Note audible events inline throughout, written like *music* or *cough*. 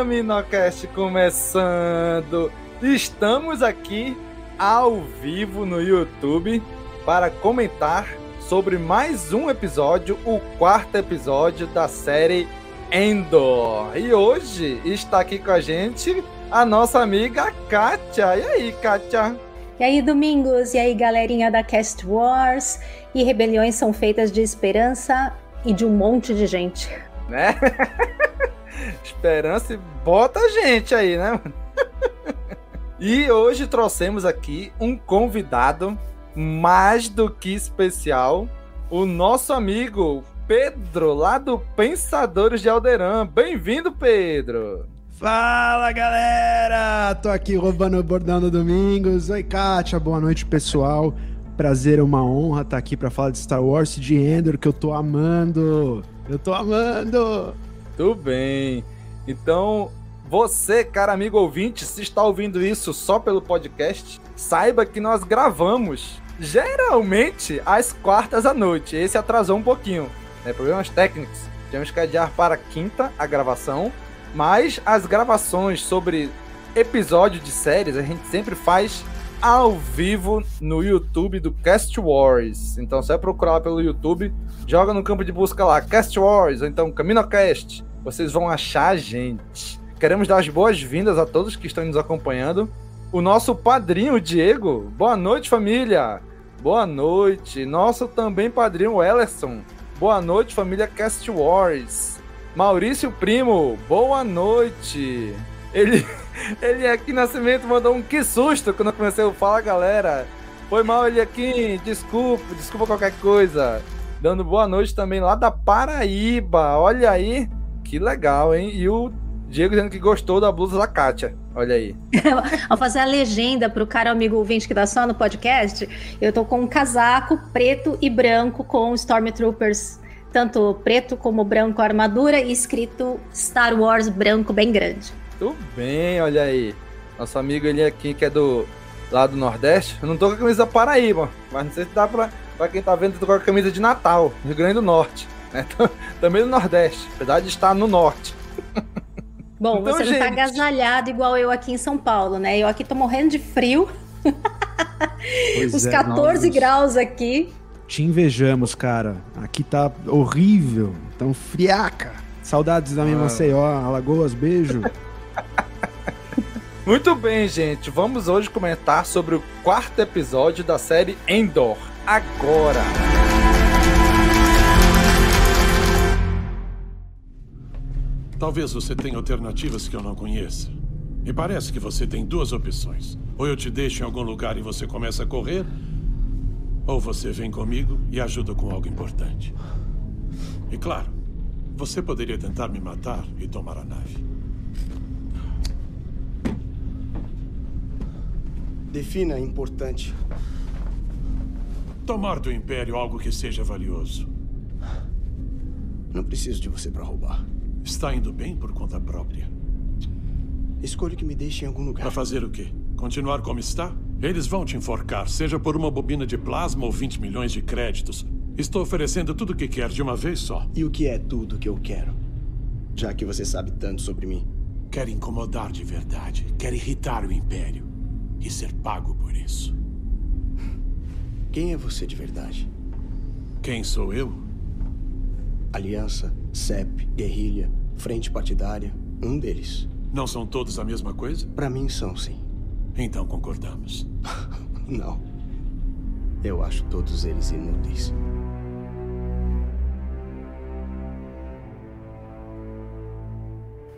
CaminoCast começando! Estamos aqui ao vivo no YouTube para comentar sobre mais um episódio, o quarto episódio da série Endor. E hoje está aqui com a gente a nossa amiga Kátia. E aí, Kátia? E aí, Domingos? E aí, galerinha da Cast Wars? E rebeliões são feitas de esperança e de um monte de gente. Né? *laughs* esperança e bota a gente aí, né? *laughs* e hoje trouxemos aqui um convidado mais do que especial, o nosso amigo Pedro, lá do Pensadores de Alderan. Bem-vindo, Pedro! Fala galera! Tô aqui roubando o bordão do Domingos. Oi, Kátia, boa noite, pessoal. Prazer, é uma honra estar aqui para falar de Star Wars e de Endor, que eu tô amando. Eu tô amando. Tudo bem. Então, você, cara amigo ouvinte, se está ouvindo isso só pelo podcast, saiba que nós gravamos geralmente às quartas à noite. Esse atrasou um pouquinho, né? Problemas técnicos. Tivemos que adiar para quinta a gravação, mas as gravações sobre episódio de séries a gente sempre faz ao vivo no YouTube do Cast Wars. Então você vai procurar pelo YouTube, joga no campo de busca lá Cast Wars ou então CaminoCast. Vocês vão achar a gente. Queremos dar as boas-vindas a todos que estão nos acompanhando. O nosso padrinho Diego, boa noite família. Boa noite. Nosso também padrinho Ellerson. Boa noite família Cast Wars. Maurício Primo, boa noite. Ele *laughs* Ele aqui Nascimento mandou um que susto quando eu comecei a falar, galera. Foi mal ele aqui, desculpa, desculpa qualquer coisa. Dando boa noite também lá da Paraíba. Olha aí, que legal, hein? E o Diego dizendo que gostou da blusa da Kátia. Olha aí. *laughs* Ao fazer a legenda pro cara amigo ouvinte que tá só no podcast, eu tô com um casaco preto e branco com Stormtroopers, tanto preto como branco armadura, e escrito Star Wars branco bem grande. Tudo bem, olha aí. Nosso amigo ele aqui que é do lá do Nordeste. Eu não tô com a camisa da Paraíba, mas não sei se dá pra, pra quem tá vendo, eu tô com a camisa de Natal, Rio Grande do Norte. Né? Também do Nordeste, apesar de estar no Norte. Bom, então, você gente... não tá agasalhado igual eu aqui em São Paulo, né? Eu aqui tô morrendo de frio. Os é, 14 nós... graus aqui. Te invejamos, cara. Aqui tá horrível. Tão friaca. Saudades da minha ah. Maceió, Alagoas, beijo. *laughs* Muito bem, gente. Vamos hoje comentar sobre o quarto episódio da série Endor. Agora. Talvez você tenha alternativas que eu não conheça. Me parece que você tem duas opções. Ou eu te deixo em algum lugar e você começa a correr, ou você vem comigo e ajuda com algo importante. E claro, você poderia tentar me matar e tomar a nave. Defina importante. Tomar do Império algo que seja valioso. Não preciso de você para roubar. Está indo bem por conta própria. Escolho que me deixe em algum lugar. Para fazer o quê? Continuar como está? Eles vão te enforcar, seja por uma bobina de plasma ou 20 milhões de créditos. Estou oferecendo tudo o que quer de uma vez só. E o que é tudo que eu quero? Já que você sabe tanto sobre mim. Quer incomodar de verdade. Quer irritar o Império. E ser pago por isso. Quem é você de verdade? Quem sou eu? Aliança, CEP, guerrilha, frente partidária. Um deles. Não são todos a mesma coisa? Para mim são, sim. Então concordamos. *laughs* Não. Eu acho todos eles inúteis.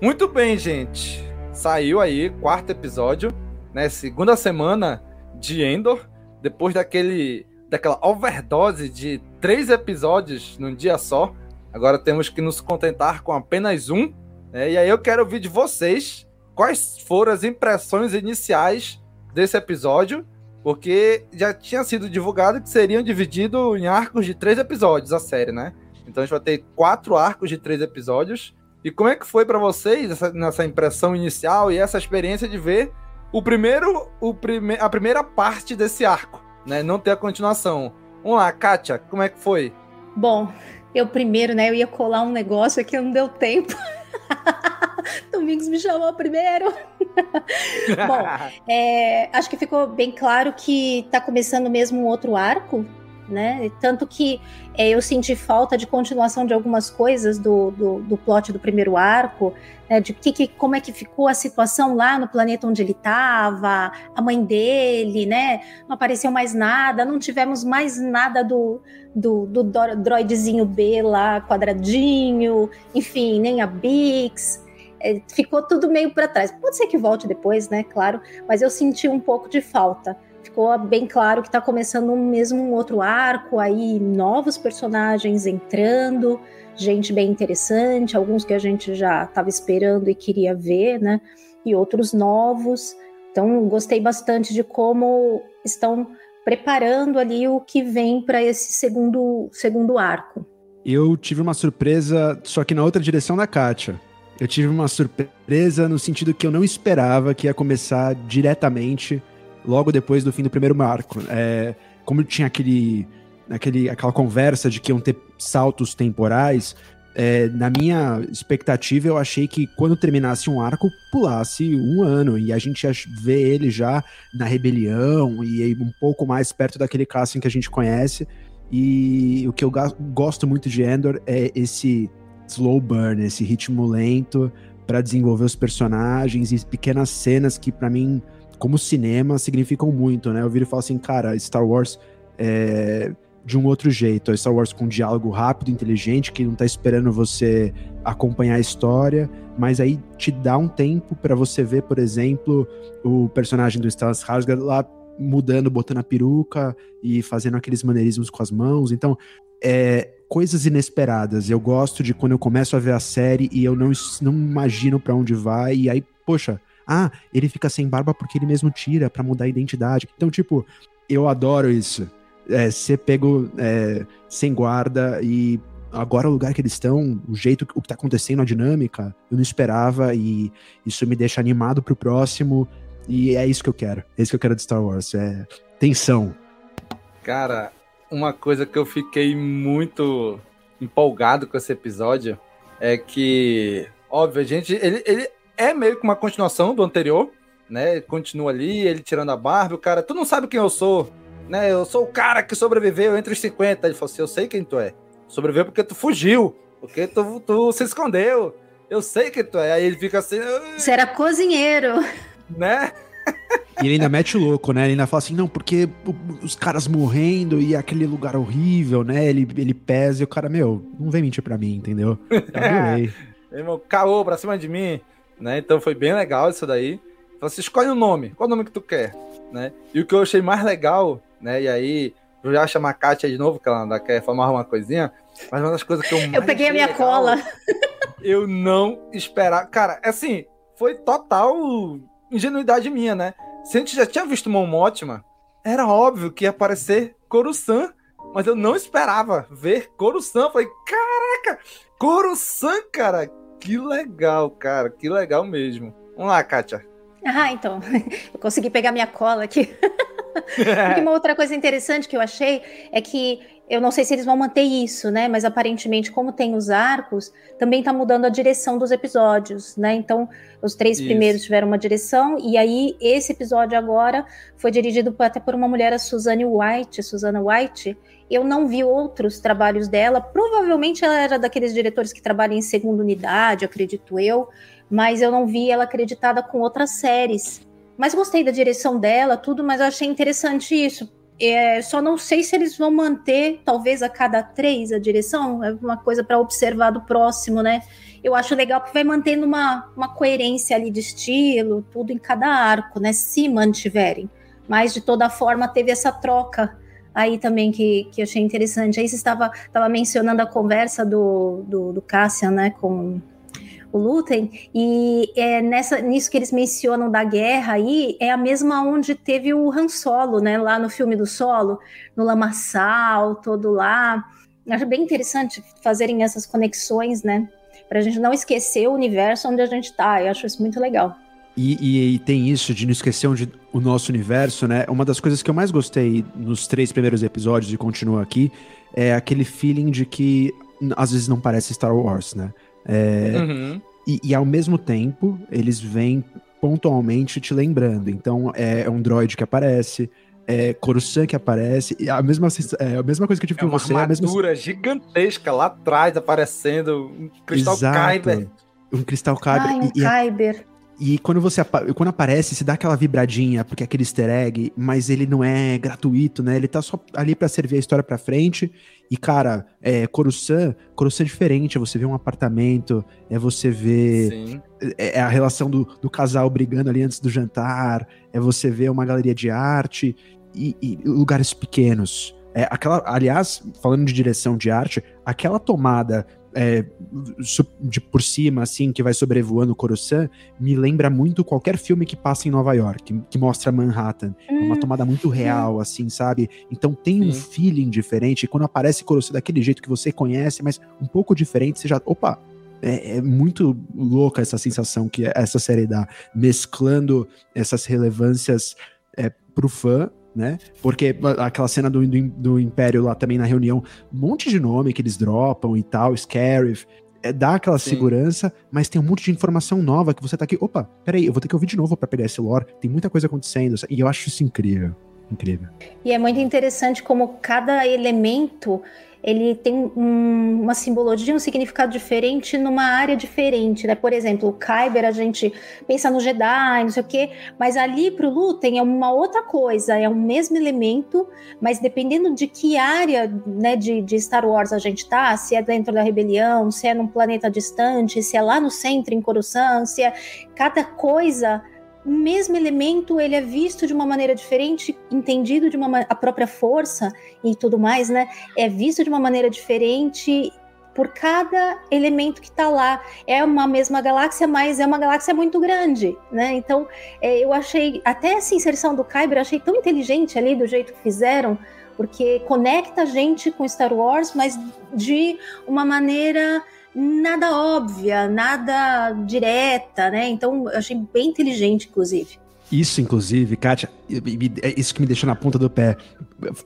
Muito bem, gente. Saiu aí quarto episódio, né? Segunda semana de Endor, depois daquele daquela overdose de três episódios num dia só. Agora temos que nos contentar com apenas um. Né? E aí eu quero ouvir de vocês quais foram as impressões iniciais desse episódio, porque já tinha sido divulgado que seriam divididos em arcos de três episódios a série, né? Então a gente vai ter quatro arcos de três episódios. E como é que foi para vocês essa, nessa impressão inicial e essa experiência de ver o primeiro, o prime a primeira parte desse arco, né? Não ter a continuação. Vamos lá, Kátia, como é que foi? Bom, eu primeiro, né? Eu ia colar um negócio aqui, não deu tempo. *laughs* Domingos me chamou primeiro. *laughs* Bom, é, acho que ficou bem claro que tá começando mesmo um outro arco, né? Tanto que é, eu senti falta de continuação de algumas coisas do, do, do plot do primeiro arco, né? de que, que, como é que ficou a situação lá no planeta onde ele estava, a mãe dele, né? Não apareceu mais nada, não tivemos mais nada do, do, do droidezinho B lá, quadradinho, enfim, nem a Bix. É, ficou tudo meio para trás. Pode ser que volte depois, né? Claro, mas eu senti um pouco de falta ficou bem claro que está começando mesmo um outro arco aí, novos personagens entrando, gente bem interessante, alguns que a gente já estava esperando e queria ver, né? E outros novos. Então, gostei bastante de como estão preparando ali o que vem para esse segundo, segundo arco. Eu tive uma surpresa, só que na outra direção da Kátia. Eu tive uma surpresa no sentido que eu não esperava que ia começar diretamente logo depois do fim do primeiro marco. É, como tinha aquele, aquele, aquela conversa de que iam ter saltos temporais, é, na minha expectativa, eu achei que quando terminasse um arco, pulasse um ano e a gente ia ver ele já na rebelião e um pouco mais perto daquele Cassian que a gente conhece. E o que eu gosto muito de Endor é esse slow burn, esse ritmo lento para desenvolver os personagens e pequenas cenas que para mim como cinema, significam muito, né? Eu viro e falo assim, cara, Star Wars é de um outro jeito. É Star Wars com um diálogo rápido, inteligente, que não tá esperando você acompanhar a história, mas aí te dá um tempo para você ver, por exemplo, o personagem do Stellan Skarsgård lá mudando, botando a peruca e fazendo aqueles maneirismos com as mãos. Então, é, coisas inesperadas. Eu gosto de quando eu começo a ver a série e eu não, não imagino para onde vai, e aí, poxa, ah, ele fica sem barba porque ele mesmo tira para mudar a identidade. Então, tipo, eu adoro isso. É, ser pego é, sem guarda e agora o lugar que eles estão, o jeito, o que tá acontecendo, a dinâmica, eu não esperava e isso me deixa animado pro próximo e é isso que eu quero. É isso que eu quero de Star Wars, é tensão. Cara, uma coisa que eu fiquei muito empolgado com esse episódio é que, óbvio, a gente, ele, ele é meio que uma continuação do anterior, né? Continua ali, ele tirando a barba, o cara, tu não sabe quem eu sou, né? Eu sou o cara que sobreviveu entre os 50. Ele falou assim: Eu sei quem tu é. Sobreviveu porque tu fugiu, porque tu, tu se escondeu. Eu sei quem tu é. Aí ele fica assim. Você era cozinheiro. Né? E ele ainda mete o louco, né? Ele ainda fala assim, não, porque os caras morrendo e aquele lugar horrível, né? Ele, ele pesa e o cara, meu, não vem mentir pra mim, entendeu? Eu adorei. *laughs* Irmão, caô pra cima de mim né? Então foi bem legal isso daí. Então você escolhe o um nome, qual o nome que tu quer, né? E o que eu achei mais legal, né? E aí, eu já chamar a Kátia de novo, que ela quer formar uma coisinha, mas uma das coisas que eu mais Eu peguei a minha legal, cola. Eu não esperava. Cara, assim, foi total ingenuidade minha, né? Se a gente já tinha visto Mon Mothma, era óbvio que ia aparecer Coruscant, mas eu não esperava ver Coruscant. Falei, caraca, Coruscant, cara. Que legal, cara. Que legal mesmo. Vamos lá, Kátia. Ah, então. *laughs* Eu consegui pegar minha cola aqui. *laughs* uma outra coisa interessante que eu achei é que eu não sei se eles vão manter isso, né? Mas aparentemente, como tem os arcos, também está mudando a direção dos episódios, né? Então, os três isso. primeiros tiveram uma direção, e aí esse episódio agora foi dirigido até por uma mulher, a Suzanne White, Susana White. Eu não vi outros trabalhos dela. Provavelmente ela era daqueles diretores que trabalham em segunda unidade, acredito eu, mas eu não vi ela acreditada com outras séries. Mas gostei da direção dela, tudo, mas eu achei interessante isso é, só não sei se eles vão manter, talvez a cada três, a direção. É uma coisa para observar do próximo, né? Eu acho legal porque vai mantendo uma, uma coerência ali de estilo, tudo em cada arco, né? Se mantiverem. Mas, de toda forma, teve essa troca aí também que, que achei interessante. Aí você estava, estava mencionando a conversa do, do, do Cassian, né, com, o e é nessa, nisso que eles mencionam da guerra aí, é a mesma onde teve o Han Solo, né, lá no filme do Solo, no Lamaçal, todo lá. Acho bem interessante fazerem essas conexões, né, para a gente não esquecer o universo onde a gente está, eu acho isso muito legal. E, e, e, tem isso de não esquecer onde o nosso universo, né? Uma das coisas que eu mais gostei nos três primeiros episódios e continua aqui é aquele feeling de que às vezes não parece Star Wars, né? É, uhum. e, e, ao mesmo tempo, eles vêm pontualmente te lembrando. Então, é, é um droid que aparece, é Coruscant que aparece, e a mesma, é, a mesma coisa que eu tive é com você. É uma armadura mesma... gigantesca lá atrás, aparecendo, um cristal Exato. Kyber. Um cristal Kyber. Ai, um e, Kyber. E quando você quando aparece, se dá aquela vibradinha, porque é aquele easter egg, mas ele não é gratuito, né? Ele tá só ali para servir a história para frente. E, cara, é, Coruscant, Coruscant é diferente, é você ver um apartamento, é você ver é, é, a relação do, do casal brigando ali antes do jantar, é você ver uma galeria de arte e, e lugares pequenos. É, aquela, aliás, falando de direção de arte, aquela tomada é, de por cima, assim, que vai sobrevoando o Coruscant, me lembra muito qualquer filme que passa em Nova York, que, mostra Manhattan. Hum, é uma hum, tomada muito real, assim, sabe? Então tem sim. um feeling diferente. E quando aparece Coruscant daquele jeito que você conhece, mas um pouco diferente, você já. Opa! É, é muito louca essa sensação que essa série dá, mesclando essas relevâncias é, pro fã né? Porque aquela cena do, do, do, Império lá também na reunião, um monte de nome que eles dropam e tal, Scarif, é, dá aquela Sim. segurança, mas tem um monte de informação nova que você tá aqui, opa, peraí, eu vou ter que ouvir de novo para pegar esse lore, tem muita coisa acontecendo, e eu acho isso incrível, incrível. E é muito interessante como cada elemento ele tem um, uma simbologia, um significado diferente numa área diferente, né? Por exemplo, o Kyber, a gente pensa no Jedi, não sei o quê, mas ali pro Lutem é uma outra coisa, é o mesmo elemento, mas dependendo de que área né, de, de Star Wars a gente tá, se é dentro da rebelião, se é num planeta distante, se é lá no centro, em Coruscant, se é cada coisa o mesmo elemento ele é visto de uma maneira diferente, entendido de uma a própria força e tudo mais, né? É visto de uma maneira diferente por cada elemento que está lá. É uma mesma galáxia, mas é uma galáxia muito grande, né? Então, é, eu achei até essa inserção do Kyber, eu achei tão inteligente ali do jeito que fizeram, porque conecta a gente com Star Wars, mas de uma maneira nada óbvia, nada direta, né? Então, eu achei bem inteligente, inclusive. Isso, inclusive, Kátia, é isso que me deixa na ponta do pé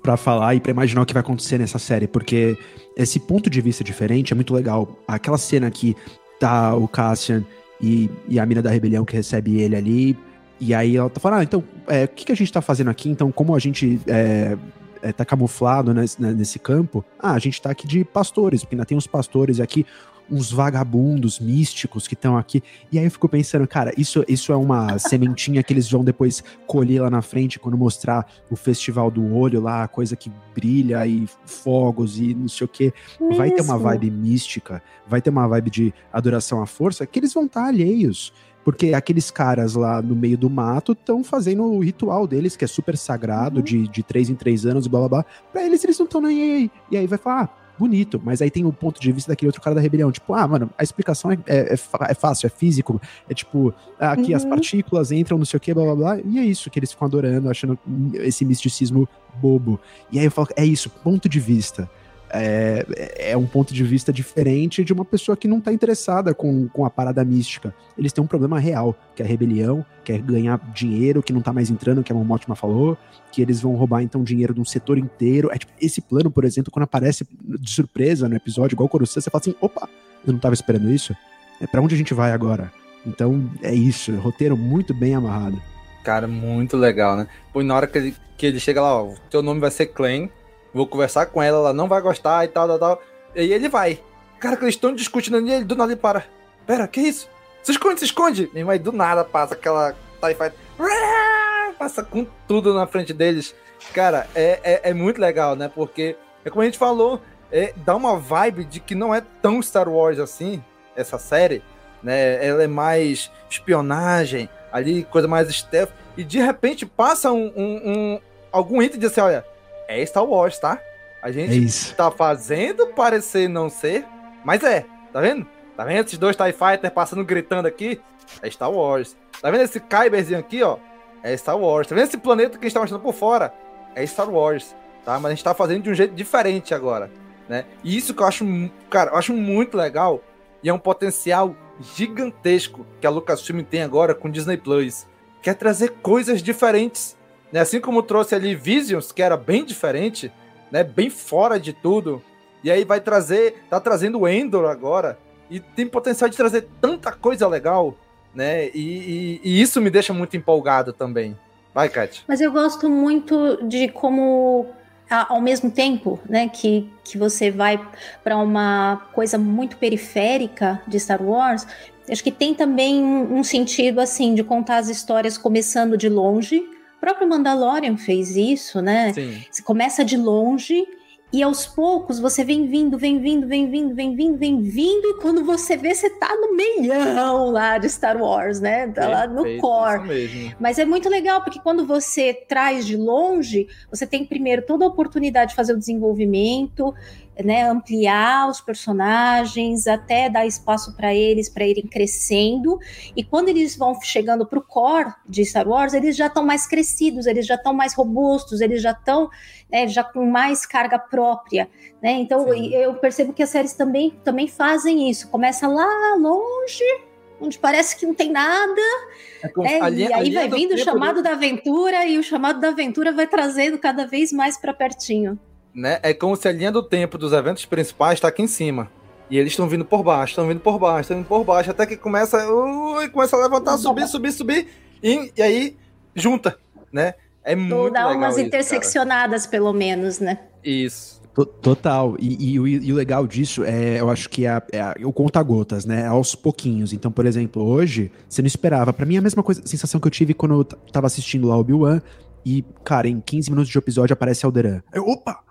para falar e para imaginar o que vai acontecer nessa série, porque esse ponto de vista diferente é muito legal. Aquela cena que tá o Cassian e, e a mina da rebelião que recebe ele ali, e aí ela tá falando, ah, então, é, o que, que a gente tá fazendo aqui? Então, como a gente é, é, tá camuflado nesse, né, nesse campo, ah, a gente tá aqui de pastores, porque ainda tem uns pastores aqui, uns vagabundos místicos que estão aqui. E aí eu fico pensando, cara, isso, isso é uma *laughs* sementinha que eles vão depois colher lá na frente quando mostrar o festival do olho lá, a coisa que brilha e fogos e não sei o que. Vai ter uma vibe mística, vai ter uma vibe de adoração à força que eles vão estar tá alheios. Porque aqueles caras lá no meio do mato estão fazendo o ritual deles, que é super sagrado, uhum. de, de três em três anos e blá blá blá. Pra eles, eles não estão nem aí. E aí vai falar, ah, bonito, mas aí tem o ponto de vista daquele outro cara da rebelião, tipo, ah, mano, a explicação é, é, é, é fácil, é físico, é tipo, aqui uhum. as partículas entram, não sei o que, blá blá blá, e é isso que eles ficam adorando, achando esse misticismo bobo. E aí eu falo, é isso, ponto de vista. É, é um ponto de vista diferente de uma pessoa que não tá interessada com, com a parada mística. Eles têm um problema real, que é a rebelião, que é ganhar dinheiro que não tá mais entrando, que a Momotima falou, que eles vão roubar então dinheiro de um setor inteiro. É tipo, esse plano, por exemplo, quando aparece de surpresa no episódio, igual o Coruscant, você fala assim, opa, eu não tava esperando isso. É para onde a gente vai agora? Então é isso, roteiro muito bem amarrado. Cara, muito legal, né? Pô, na hora que ele, que ele chega lá, ó, teu nome vai ser Clan, vou conversar com ela, ela não vai gostar e tal, tal, tal. E aí ele vai. Cara, que eles estão discutindo ali, ele do nada ele para. Pera, que isso? Se esconde, se esconde! E aí do nada passa aquela TIE Fighter. Passa com tudo na frente deles. Cara, é, é, é, muito legal, né? Porque, é como a gente falou, é, dá uma vibe de que não é tão Star Wars assim, essa série, né? Ela é mais espionagem, ali, coisa mais stealth. E de repente passa um, um, um algum item de assim, olha, é Star Wars, tá? A gente é tá fazendo parecer não ser, mas é, tá vendo? Tá vendo esses dois TIE Fighter passando gritando aqui? É Star Wars. Tá vendo esse Kyberzinho aqui, ó? É Star Wars. Tá vendo esse planeta que a gente tá mostrando por fora? É Star Wars, tá? Mas a gente tá fazendo de um jeito diferente agora, né? E isso que eu acho, cara, eu acho muito legal e é um potencial gigantesco que a Lucasfilm tem agora com Disney Plus. Quer trazer coisas diferentes né? Assim como trouxe ali Visions, que era bem diferente, né? Bem fora de tudo. E aí vai trazer, tá trazendo Endor agora. E tem potencial de trazer tanta coisa legal, né? E, e, e isso me deixa muito empolgado também. Vai, Kat. Mas eu gosto muito de como ao mesmo tempo, né, que, que você vai para uma coisa muito periférica de Star Wars, acho que tem também um, um, sentido assim de contar as histórias começando de longe, próprio Mandalorian fez isso, né? Sim. Você começa de longe e aos poucos você vem vindo, vem vindo, vem vindo, vem vindo, vem vindo, e quando você vê, você tá no meião lá de Star Wars, né? Tá lá no core. Mas é muito legal, porque quando você traz de longe, você tem primeiro toda a oportunidade de fazer o desenvolvimento, né, ampliar os personagens, até dar espaço para eles para irem crescendo. E quando eles vão chegando para o core de Star Wars, eles já estão mais crescidos, eles já estão mais robustos, eles já estão né, já com mais carga própria. Né? Então Sim. eu percebo que as séries também, também fazem isso. Começa lá longe, onde parece que não tem nada. É né? linha, e aí vai vindo o chamado do... da aventura e o chamado da aventura vai trazendo cada vez mais para pertinho né? É como se a linha do tempo dos eventos principais está aqui em cima. E eles estão vindo por baixo, estão vindo por baixo, estão vindo por baixo, até que começa, ui, começa a levantar, subir, subir, subir, e, e aí junta, né? É Ou muito dá umas isso, interseccionadas, cara. pelo menos, né? Isso. Total. E, e, e, o legal disso é, eu acho que é, é o conta-gotas, né? Aos pouquinhos. Então, por exemplo, hoje, você não esperava. Para mim, é a mesma coisa, sensação que eu tive quando eu tava assistindo lá o Obi-Wan. E, cara, em 15 minutos de episódio aparece Alderan. Eu, opa!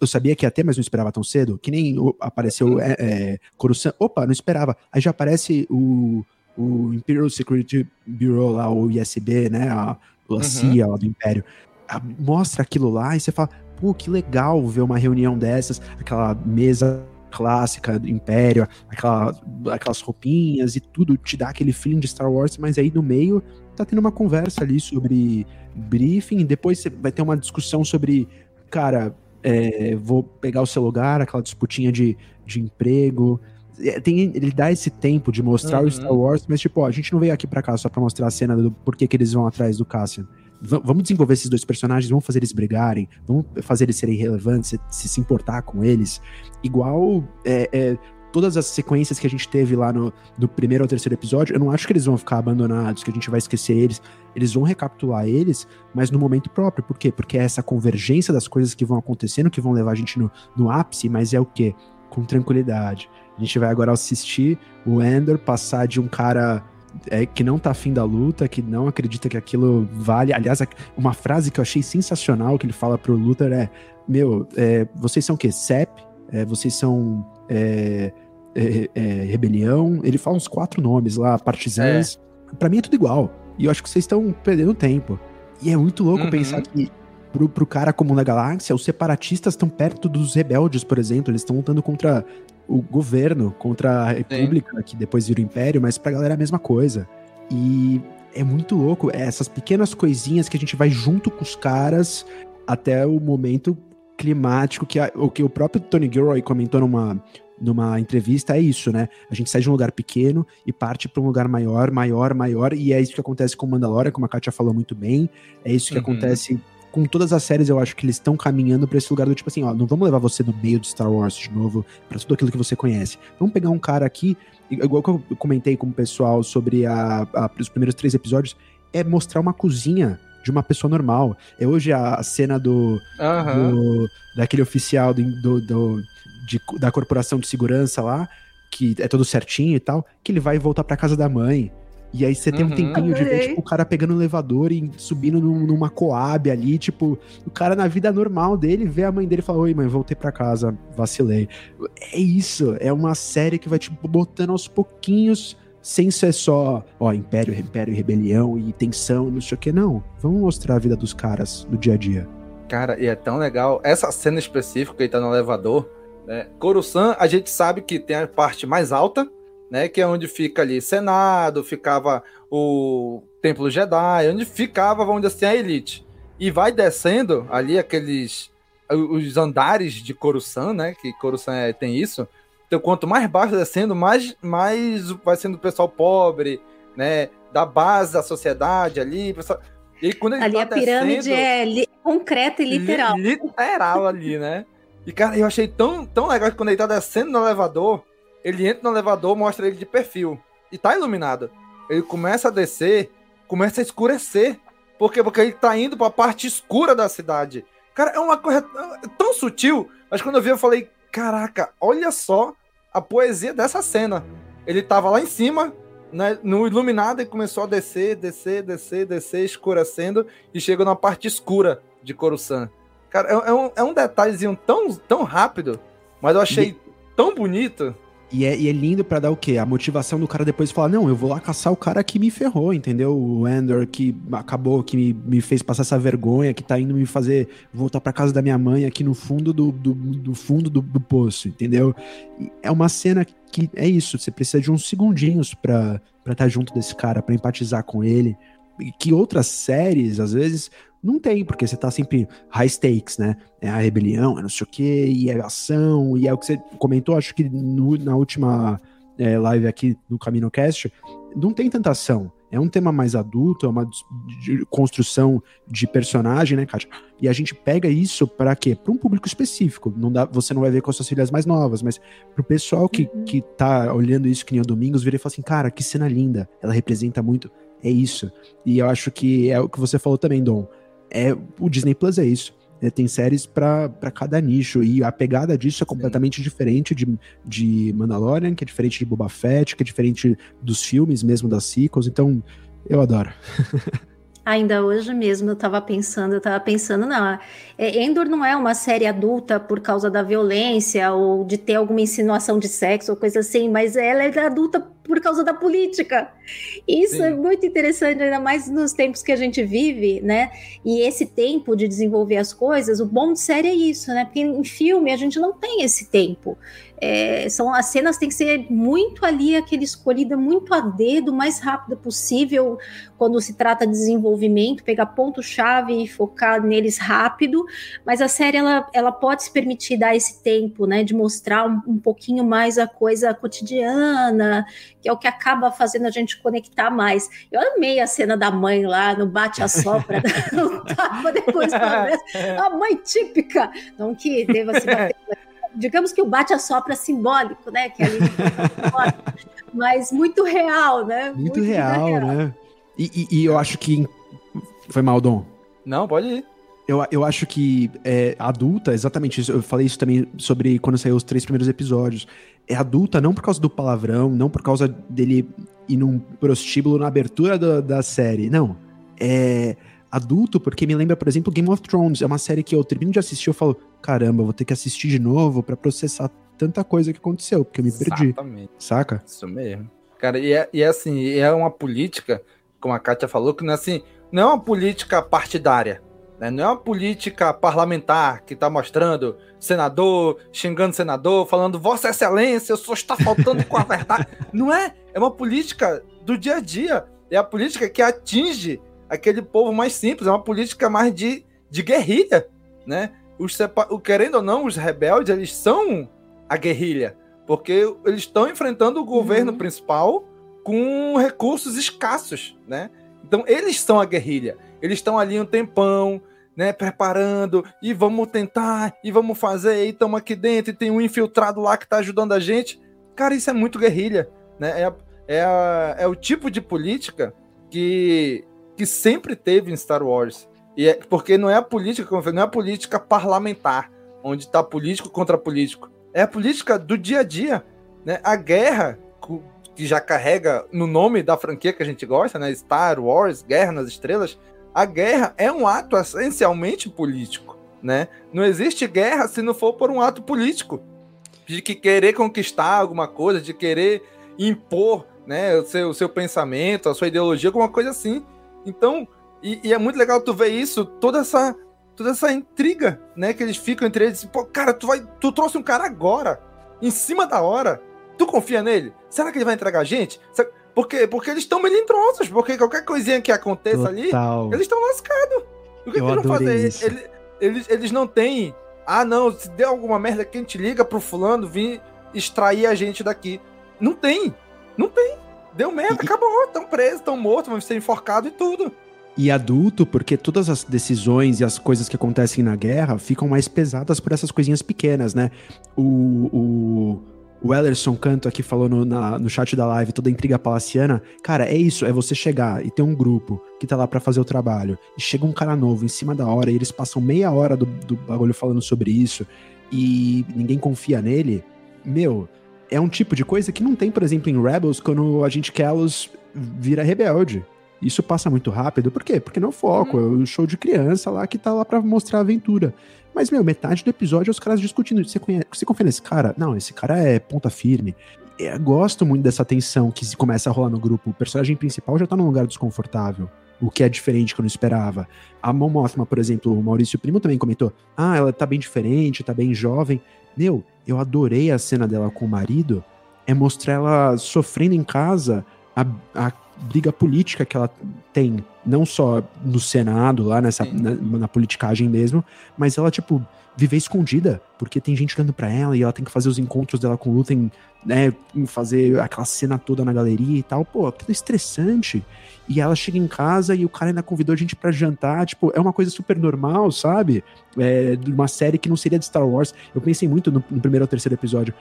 Eu sabia que ia ter, mas não esperava tão cedo. Que nem apareceu é, é, Coruscant. Opa, não esperava. Aí já aparece o, o Imperial Security Bureau lá, o ISB, né? A, a uhum. CIA lá do Império. A, mostra aquilo lá e você fala, pô, que legal ver uma reunião dessas, aquela mesa clássica do Império, aquela, aquelas roupinhas e tudo, te dá aquele feeling de Star Wars, mas aí no meio tá tendo uma conversa ali sobre briefing, depois você vai ter uma discussão sobre, cara, é, vou pegar o seu lugar, aquela disputinha de, de emprego. É, tem, ele dá esse tempo de mostrar uhum. o Star Wars, mas tipo, ó, a gente não veio aqui para cá só pra mostrar a cena do porquê que eles vão atrás do Cassian. V vamos desenvolver esses dois personagens, vamos fazer eles brigarem, vamos fazer eles serem relevantes, se, se importar com eles. Igual é, é, todas as sequências que a gente teve lá no, do primeiro ao terceiro episódio, eu não acho que eles vão ficar abandonados, que a gente vai esquecer eles. Eles vão recapitular eles, mas no momento próprio. Por quê? Porque é essa convergência das coisas que vão acontecendo que vão levar a gente no, no ápice, mas é o quê? Com tranquilidade. A gente vai agora assistir o Ender passar de um cara é, que não tá afim da luta, que não acredita que aquilo vale. Aliás, uma frase que eu achei sensacional que ele fala pro Luther é: Meu, é, vocês são o quê? CEP? É, vocês são. É, é, é, rebelião. Ele fala uns quatro nomes lá, partisãs. É. Para mim é tudo igual. E eu acho que vocês estão perdendo tempo. E é muito louco uhum. pensar que pro, pro cara comum da galáxia, os separatistas estão perto dos rebeldes, por exemplo. Eles estão lutando contra o governo, contra a república, Sim. que depois vira o império, mas pra galera é a mesma coisa. E é muito louco. É essas pequenas coisinhas que a gente vai junto com os caras até o momento climático, que a, o que o próprio Tony Gilroy comentou numa, numa entrevista é isso, né? A gente sai de um lugar pequeno e parte para um lugar maior, maior, maior, e é isso que acontece com Mandalorian, como a Katia falou muito bem, é isso que Uhum. acontece com todas as séries, eu acho que eles estão caminhando para esse lugar do tipo assim, ó, não vamos levar você no meio de Star Wars de novo, para tudo aquilo que você conhece. Vamos pegar um cara aqui, igual que eu comentei com o pessoal sobre a, a- os primeiros três episódios, é mostrar uma cozinha de uma pessoa normal. É hoje a, cena do, Aham. do- daquele oficial do, do- do- de- da corporação de segurança lá, que é todo certinho e tal, que ele vai voltar pra casa da mãe. E aí você tem um Uhum. tempinho de ver, tipo, o cara pegando o elevador e subindo num- numa coab ali, tipo, o cara na vida normal dele vê a mãe dele e fala, oi mãe, voltei pra casa, vacilei. É isso, é uma série que vai, tipo, botando aos pouquinhos, sem ser só, ó, império, império, e rebelião e tensão, não sei o que, não. Vamos mostrar a vida dos caras no dia a dia. Cara, e é tão legal. Essa cena específica que ele tá no elevador, né? Coruscant, a gente sabe que tem a parte mais alta, né? Que é onde fica ali Senado, ficava o Templo Jedi, onde ficava, vamos dizer assim, a elite. E vai descendo ali aqueles. os andares de Coruscant, né? Que Coruscant é- tem isso. Então, quanto mais baixo descendo, mais, mais vai sendo o pessoal pobre, né? Da base da sociedade ali. pessoal- E quando ele Ali tá a pirâmide descendo- é li- concreta e literal. Li- literal ali, né? E, cara, eu achei tão, tão legal que quando ele tá descendo no elevador, ele entra no elevador, mostra ele de perfil. E tá iluminado. Ele começa a descer, começa a escurecer. Por quê? Porque ele tá indo pra parte escura da cidade. Cara, é uma coisa tão sutil. Mas quando eu vi, eu falei: caraca, olha só a poesia dessa cena. Ele tava lá em cima, né, no iluminado, e começou a descer, descer, descer, descer, escurecendo, e chega na parte escura de Coruscant. Cara, é, é um, é um detalhezinho tão, tão rápido, mas eu achei tão bonito. E é, e é lindo pra dar o quê? A motivação do cara depois falar: não, eu vou lá caçar o cara que me ferrou, entendeu? O Endor que acabou, que me, me fez passar essa vergonha, que tá indo me fazer voltar pra casa da minha mãe aqui no fundo do, do, do fundo do, do poço, entendeu? E é uma cena que é isso, você precisa de uns segundinhos pra estar tá junto desse cara, pra empatizar com ele. Que outras séries, às vezes, não tem, porque você tá sempre high stakes, né? É a rebelião, é não sei o quê, e é ação, e é o que você comentou, acho que no- na última é, live aqui no CaminoCast, não tem tanta ação. É um tema mais adulto, é uma de- construção de personagem, né, Kátia? E a gente pega isso para quê? Para um público específico. Não dá, você não vai ver com as suas filhas mais novas, mas pro pessoal que, que tá olhando isso que nem o Domingos, vira e fala assim, cara, que cena linda. Ela representa muito. É isso. E eu acho que é o que você falou também, Dom. É, o Disney Plus é isso. É, tem séries para cada nicho. E a pegada disso é completamente diferente de, de Mandalorian, que é diferente de Boba Fett, que é diferente dos filmes mesmo das sequels. Então, eu adoro. *laughs* Ainda hoje mesmo eu tava pensando, eu tava pensando, não, é, Endor não é uma série adulta por causa da violência ou de ter alguma insinuação de sexo ou coisa assim, mas ela é adulta por causa da política. Isso é muito interessante, ainda mais nos tempos que a gente vive, né? E esse tempo de desenvolver as coisas, o bom de série é isso, né? Porque em filme a gente não tem esse tempo. É, são as cenas têm que ser muito ali aquele escolhida muito a dedo, o mais rápido possível quando se trata de desenvolvimento, pegar ponto chave e focar neles rápido. Mas a série ela, ela pode se permitir dar esse tempo, né, de mostrar um, um pouquinho mais a coisa cotidiana, que é o que acaba fazendo a gente conectar mais. Eu amei a cena da mãe lá no bate a sopra, *laughs* no tapa depois a mãe típica, não que deva se bater *laughs* digamos que o bate-a-sopra simbólico, né? Que ali, mas muito real, né? Muito, muito real, real, né? E, e, e, eu acho que. Foi mal, Dom? Não, pode ir. Eu, eu acho que é adulta, exatamente isso. Eu falei isso também sobre quando saiu os três primeiros episódios. É adulta não por causa do palavrão, não por causa dele ir num prostíbulo na abertura da, da série. Não. É adulto porque me lembra, por exemplo, Game of Thrones. É uma série que eu termino de assistir e eu falo, caramba, vou ter que assistir de novo para processar tanta coisa que aconteceu, porque eu me perdi. Exatamente. Saca? Isso mesmo. Cara, e é, e é assim, é uma política, como a Kátia falou, que não é assim, não é uma política partidária. Né? Não é uma política parlamentar que tá mostrando senador, xingando senador, falando Vossa Excelência, o senhor está faltando com a verdade. *laughs* Não é. É uma política do dia a dia. É a política que atinge aquele povo mais simples. É uma política mais de, de guerrilha, né? os sepa... querendo ou não, os rebeldes, eles são a guerrilha. Porque eles estão enfrentando o governo uhum. principal com recursos escassos, né? Então, eles são a guerrilha. Eles estão ali um tempão, né, preparando, e vamos tentar, e vamos fazer, e estamos aqui dentro, e tem um infiltrado lá que está ajudando a gente. Cara, isso é muito guerrilha, né? É, é, a, é o tipo de política que, que sempre teve em Star Wars. E é, porque não é a política, como eu falei, não é a política parlamentar, onde está político contra político. É a política do dia a dia. Né? A guerra, que já carrega no nome da franquia que a gente gosta, né? Star Wars, Guerra nas Estrelas, a guerra é um ato essencialmente político, né? Não existe guerra se não for por um ato político de que querer conquistar alguma coisa, de querer impor, né, o seu, o seu pensamento, a sua ideologia, alguma coisa assim. Então, e, e, é muito legal tu ver isso, toda essa toda essa intriga, né, que eles ficam entre eles, pô, cara, tu vai, tu trouxe um cara agora, em cima da hora. Tu confia nele? Será que ele vai entregar a gente? Porque, porque eles estão melindrosos, porque qualquer coisinha que aconteça Total. ali, eles estão lascados. O que, que eles vão fazer? Eles, eles, eles não têm. Ah, não, se der alguma merda que a gente liga pro fulano vir extrair a gente daqui. Não tem. Não tem. Deu merda, e... acabou. Estão presos, estão mortos, vão ser enforcados e tudo. E adulto, porque todas as decisões e as coisas que acontecem na guerra ficam mais pesadas por essas coisinhas pequenas, né? O, o o Ellerson Canto aqui falou no, na, no chat da live, toda a intriga palaciana. Cara, é isso, é você chegar e ter um grupo que tá lá para fazer o trabalho, e chega um cara novo em cima da hora, e eles passam meia hora do, do bagulho falando sobre isso, e ninguém confia nele. Meu, é um tipo de coisa que não tem, por exemplo, em Rebels, quando a gente Kellos vira rebelde. Isso passa muito rápido, por quê? Porque não é o foco, uhum. é o show de criança lá que tá lá para mostrar a aventura. Mas, meu, metade do episódio é os caras discutindo. Você, conhece, você confia nesse cara? Não, esse cara é ponta firme. Eu gosto muito dessa tensão que começa a rolar no grupo. O personagem principal já tá num lugar desconfortável. O que é diferente que eu não esperava. A Mothma, por exemplo, o Maurício Primo também comentou. Ah, ela tá bem diferente, tá bem jovem. Meu, eu adorei a cena dela com o marido. É mostrar ela sofrendo em casa a, a briga política que ela tem, não só no Senado, lá nessa, na, na, politicagem mesmo, mas ela, tipo, viver escondida, porque tem gente olhando para ela e ela tem que fazer os encontros dela com o Lutem, né, fazer aquela cena toda na galeria e tal, pô, aquilo é estressante. E ela chega em casa e o cara ainda convidou a gente para jantar, tipo, é uma coisa super normal, sabe? É, uma série que não seria de Star Wars. Eu pensei muito no, no primeiro ou terceiro episódio.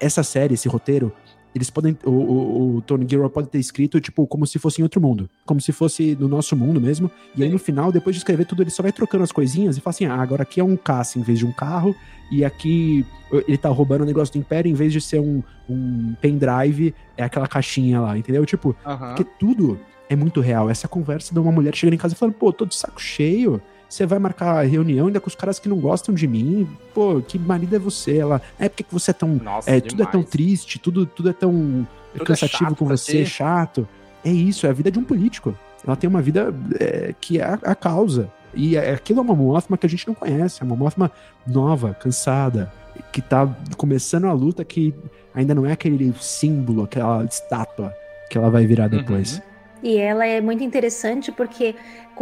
Essa série, esse roteiro, eles podem. O, o, o Tony Gilroy pode ter escrito, tipo, como se fosse em outro mundo. Como se fosse no nosso mundo mesmo. E aí no final, depois de escrever tudo, ele só vai trocando as coisinhas e fala assim: ah, agora aqui é um caça em vez de um carro. E aqui ele tá roubando o negócio do Império, em vez de ser um, um pendrive, é aquela caixinha lá, entendeu? Tipo, uhum. porque tudo é muito real. Essa conversa de uma mulher chegando em casa e falando, pô, tô de saco cheio você vai marcar reunião ainda com os caras que não gostam de mim. Pô, que marido é você? Ela, é porque você é tão. Nossa, é, tudo é tão triste, tudo, tudo é tão tudo é cansativo é com você, chato. É isso, é a vida de um político. Ela tem uma vida é, que é a, a, causa. E é, aquilo é uma Mothma que a gente não conhece, é uma Mothma nova, cansada, que tá começando a luta que ainda não é aquele símbolo, aquela estátua que ela vai virar depois. Uhum. E ela é muito interessante porque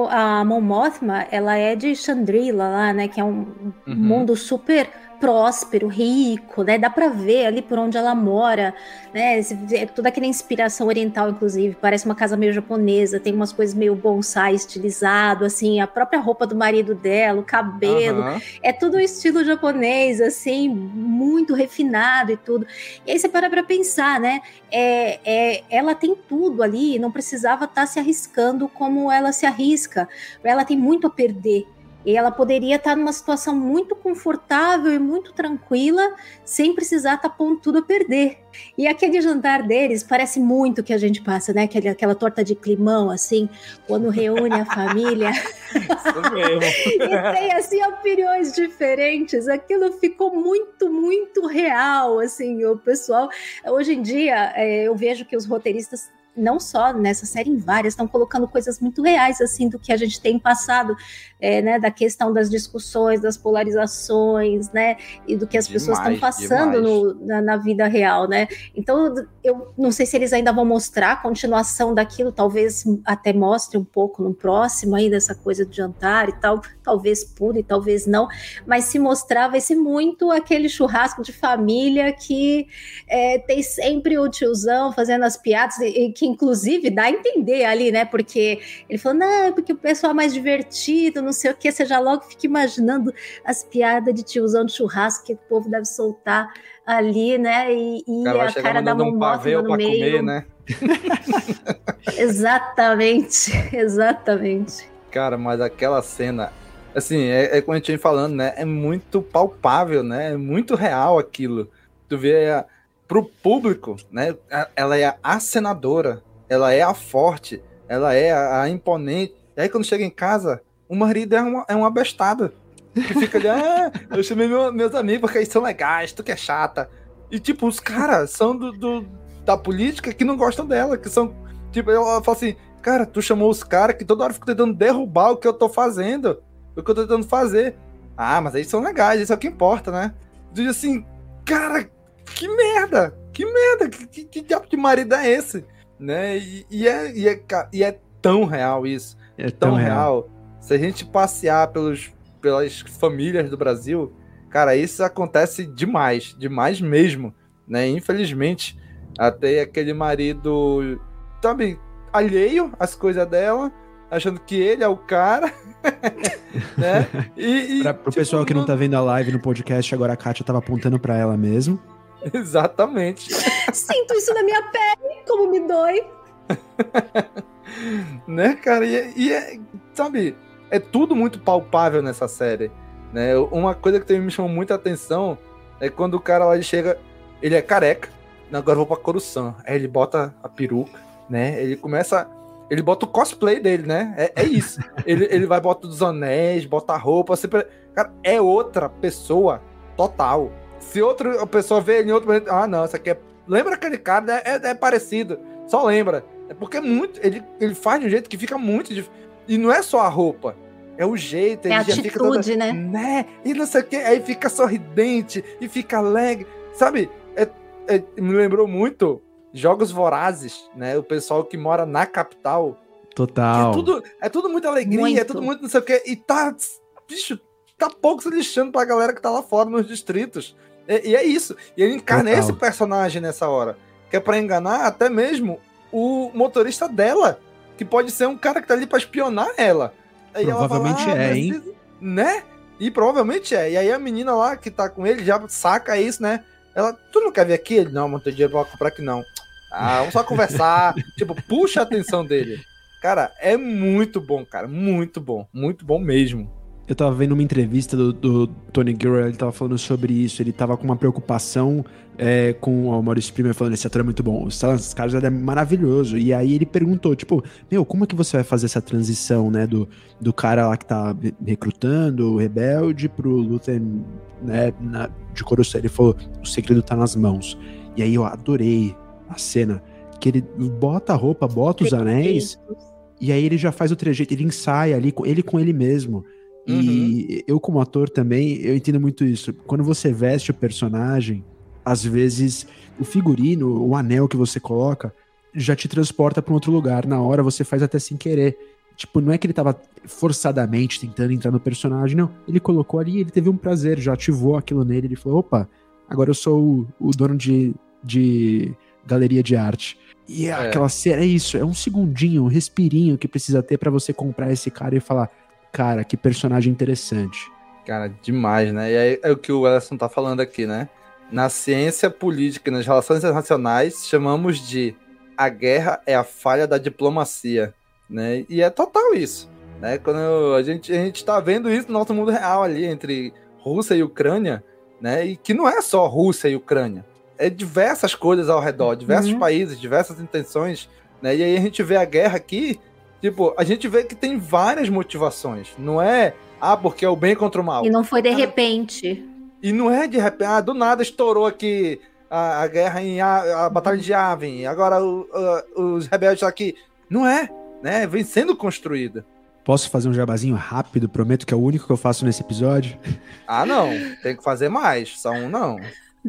a Mon Mothma, ela é de Chandrila lá, né? Que é um uhum. mundo super próspero, rico, né? Dá para ver ali por onde ela mora, né? É toda aquela inspiração oriental, inclusive. Parece uma casa meio japonesa, tem umas coisas meio bonsai estilizado, assim, a própria roupa do marido dela, o cabelo. Uhum. É tudo um estilo japonês, assim, muito refinado e tudo. E aí você para pra pensar, né? É, é, ela tem tudo ali, não precisava estar tá se arriscando como ela se arrisca. Ela tem muito a perder. E ela poderia estar numa situação muito confortável e muito tranquila, sem precisar estar pondo tudo a perder. E aquele jantar deles parece muito que a gente passa, né? Aquela, aquela torta de climão, assim, quando reúne a família. *laughs* Isso mesmo. *laughs* e tem, assim, opiniões diferentes. Aquilo ficou muito, muito real, assim. O pessoal... Hoje em dia, é, eu vejo que os roteiristas não só nessa série, em várias, estão colocando coisas muito reais, assim, do que a gente tem passado, é, né, da questão das discussões, das polarizações, né, e do que as demais, pessoas estão passando no, na, na, vida real, né. Então, eu não sei se eles ainda vão mostrar a continuação daquilo, talvez até mostre um pouco no próximo aí, dessa coisa do jantar e tal, talvez pure, talvez não, mas se mostrar vai ser muito aquele churrasco de família que é, tem sempre o tiozão fazendo as piadas, e, que inclusive dá a entender ali, né? Porque ele falou, não, porque o pessoal é mais divertido, não sei o que, você já logo fica imaginando as piadas de tiozão de churrasco que o povo deve soltar ali, né? E, e cara a cara da um no meio. Comer, né? *laughs* exatamente, *laughs* exatamente. Cara, mas aquela cena, assim, é, é como a gente vem falando, né? É muito palpável, né? É muito real aquilo. Tu vê a, pro público, né? Ela é a senadora, ela é a forte, ela é a, a imponente. E aí quando chega em casa, o marido é uma, é uma bestada. Que fica ali, *laughs* ah, eu chamei meu, meus amigos porque eles são legais, tu que é chata. E tipo, os caras são do, do, da política que não gostam dela, que são. Tipo, eu falo assim, cara, tu chamou os caras que toda hora ficam tentando derrubar o que eu tô fazendo, o que eu tô tentando fazer. Ah, mas eles são legais, isso é o que importa, né? Diz assim, cara, que merda! Que merda! Que, que, que diabo de marido é esse? Né? E, e, é, e, é, e é tão real isso. É tão, tão real. real. Se a gente passear pelos, pelas famílias do Brasil, cara, isso acontece demais, demais mesmo, né? Infelizmente, até aquele marido, sabe, alheio às coisas dela, achando que ele é o cara, *laughs* né? E, e pra, pro tipo, pessoal que não tá vendo a live no podcast, agora a Kátia tava apontando para ela mesmo. *laughs* Exatamente. Sinto isso na minha pele, como me dói. *laughs* né, cara? E, e é, sabe, é tudo muito palpável nessa série. Né? Uma coisa que também me chamou muita atenção é quando o cara lá chega, ele é careca, agora eu vou pra Coruscant. Aí ele bota a peruca, né? Ele começa. Ele bota o cosplay dele, né? É, é isso. *laughs* ele, ele vai, bota os anéis, bota a roupa. Sempre... Cara, é outra pessoa total. Se outra pessoa vê ele em outro momento, ah, não, isso aqui é. Lembra aquele cara? Né? É, é parecido. Só lembra. É porque é muito. Ele, ele faz de um jeito que fica muito difícil. E não é só a roupa. É o jeito, é ele a já atitude, fica toda, né? né? E não sei o que, aí fica sorridente e fica alegre. Sabe? É, é, me lembrou muito Jogos Vorazes, né? O pessoal que mora na capital. Total. É tudo, é tudo muita alegria, muito. é tudo muito não sei o que. E tá, bicho, tá pouco se lixando pra galera que tá lá fora nos distritos. E, e é isso. E ele encarna Total. esse personagem nessa hora. Que é pra enganar até mesmo o motorista dela. Que pode ser um cara que tá ali pra espionar ela. Aí provavelmente fala, ah, é, hein? Né? E provavelmente é. E aí a menina lá que tá com ele já saca isso, né? Ela, tu não quer vir aqui? Ele, não, não tenho dinheiro pra comprar aqui não. Ah, vamos só conversar. *laughs* tipo, puxa a atenção dele. Cara, é muito bom, cara. Muito bom. Muito bom mesmo. Eu tava vendo uma entrevista do, do Tony Gilroy, ele tava falando sobre isso, ele tava com uma preocupação é, com o Maurício Primer falando, esse ator é muito bom, o Stellan Skarsgård é maravilhoso, e aí ele perguntou, tipo, meu, como é que você vai fazer essa transição, né, do, do cara lá que tá recrutando o rebelde pro Luther, né, na, de Coruscant, ele falou, o segredo tá nas mãos, e aí eu adorei a cena, que ele bota a roupa, bota os anéis, e aí ele já faz o trejeito, ele ensaia ali, ele com ele mesmo, e uhum. eu, como ator também, eu entendo muito isso. Quando você veste o personagem, às vezes o figurino, o anel que você coloca, já te transporta para um outro lugar. Na hora você faz até sem querer. Tipo, não é que ele tava forçadamente tentando entrar no personagem, não. Ele colocou ali, ele teve um prazer, já ativou aquilo nele. Ele falou: opa, agora eu sou o, o dono de, de galeria de arte. E é. aquela cena, é isso, é um segundinho, um respirinho que precisa ter para você comprar esse cara e falar: Cara, que personagem interessante. Cara, demais, né? E aí é o que o Ellison tá falando aqui, né? Na ciência política e nas relações internacionais, chamamos de a guerra é a falha da diplomacia, né? E é total isso, né? Quando a gente, a gente tá vendo isso no nosso mundo real ali, entre Rússia e Ucrânia, né? E que não é só Rússia e Ucrânia, é diversas coisas ao redor, diversos uhum. países, diversas intenções, né? E aí a gente vê a guerra aqui Tipo, a gente vê que tem várias motivações. Não é, ah, porque é o bem contra o mal. E não foi de repente. E não é de repente, ah, do nada estourou aqui a, a guerra em a, a Batalha de Yavin, agora o, o, os rebeldes aqui. Não é, né? Vem sendo construída. Posso fazer um jabazinho rápido? Prometo que é o único que eu faço nesse episódio. Ah, não. Tem que fazer mais. Só um não.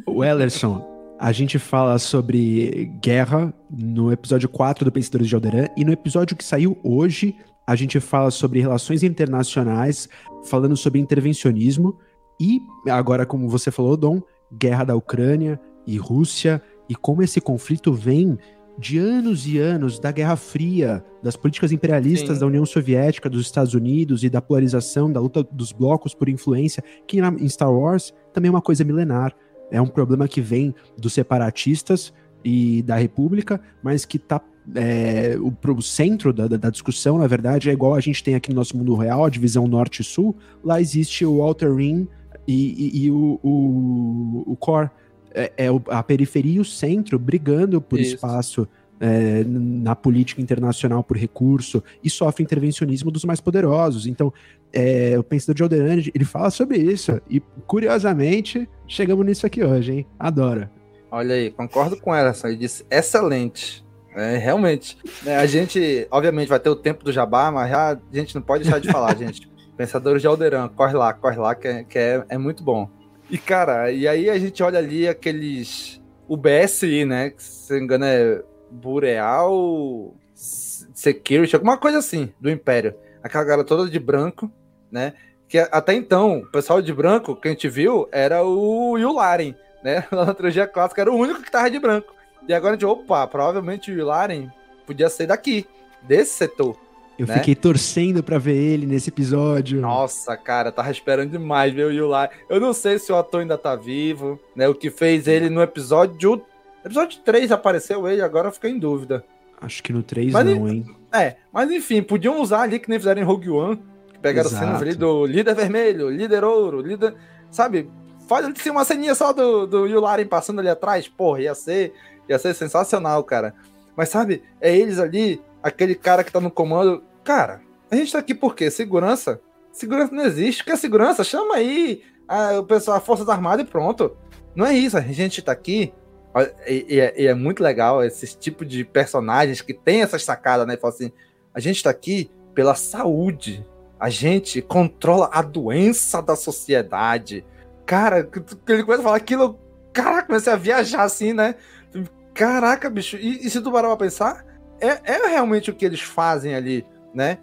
O Ellerson, a gente fala sobre guerra no episódio 4 do Pensadores de Alderan e no episódio que saiu hoje, a gente fala sobre relações internacionais, falando sobre intervencionismo e agora, como você falou, Dom, guerra da Ucrânia e Rússia e como esse conflito vem de anos e anos da Guerra Fria, das políticas imperialistas Sim. da União Soviética, dos Estados Unidos e da polarização, da luta dos blocos por influência, que em Star Wars também é uma coisa milenar. É um problema que vem dos separatistas e da República, mas que está é, o, o, centro da, da, discussão, na verdade, é igual a gente tem aqui no nosso mundo real, a divisão norte e sul. Lá existe o Walter Ring e, e, e o, o, o Core é, é a periferia e o centro brigando por Isso. espaço é, na política internacional por recurso e sofre intervencionismo dos mais poderosos. Então, é, o pensador de Alderan, ele fala sobre isso. E, curiosamente, chegamos nisso aqui hoje, hein? Adoro. Olha aí, concordo com ela, ele disse excelente. É, realmente. É, a gente, obviamente, vai ter o tempo do jabá, mas já, a gente não pode deixar de falar, *laughs* gente. Pensadores de Alderan, corre lá, corre lá, que, é, que é, é muito bom. E, cara, e aí a gente olha ali aqueles. O BSI, né? Que se não me engano é Boreal Security, alguma coisa assim, do Império. Aquela galera toda de branco, né? Que até então, o pessoal de branco que a gente viu era o Yularen, né? *laughs* Na trilogia clássica era o único que tava de branco. E agora a gente, opa, provavelmente o Yularen podia ser daqui, desse setor. Eu né? fiquei torcendo para ver ele nesse episódio. Nossa, cara, tava esperando demais ver o Yulai. Eu não sei se o ator ainda tá vivo, né? O que fez ele no episódio. Episódio 3 apareceu ele, agora eu fiquei em dúvida. Acho que no 3 mas, não, hein? É, mas enfim, podiam usar ali que nem fizeram em Rogue One. Pegaram Exato. cenas ali do líder vermelho, líder ouro, líder. Sabe? Faz assim, uma ceninha só do, do Yularen passando ali atrás. Porra, ia ser, ia ser sensacional, cara. Mas sabe, é eles ali, aquele cara que tá no comando. Cara, a gente tá aqui por quê? Segurança? Segurança não existe. Quer segurança? Chama aí a, o pessoal, a Forças Armadas e pronto. Não é isso. A gente tá aqui. E, e, é, e é, muito legal esse tipo de personagens que tem essas sacadas, né? Fala assim: a gente tá aqui pela saúde. A gente controla a doença da sociedade. Cara, ele começa a falar aquilo. Caraca, comecei a viajar assim, né? Caraca, bicho. E, e se tu parar pra pensar, é, é realmente o que eles fazem ali né?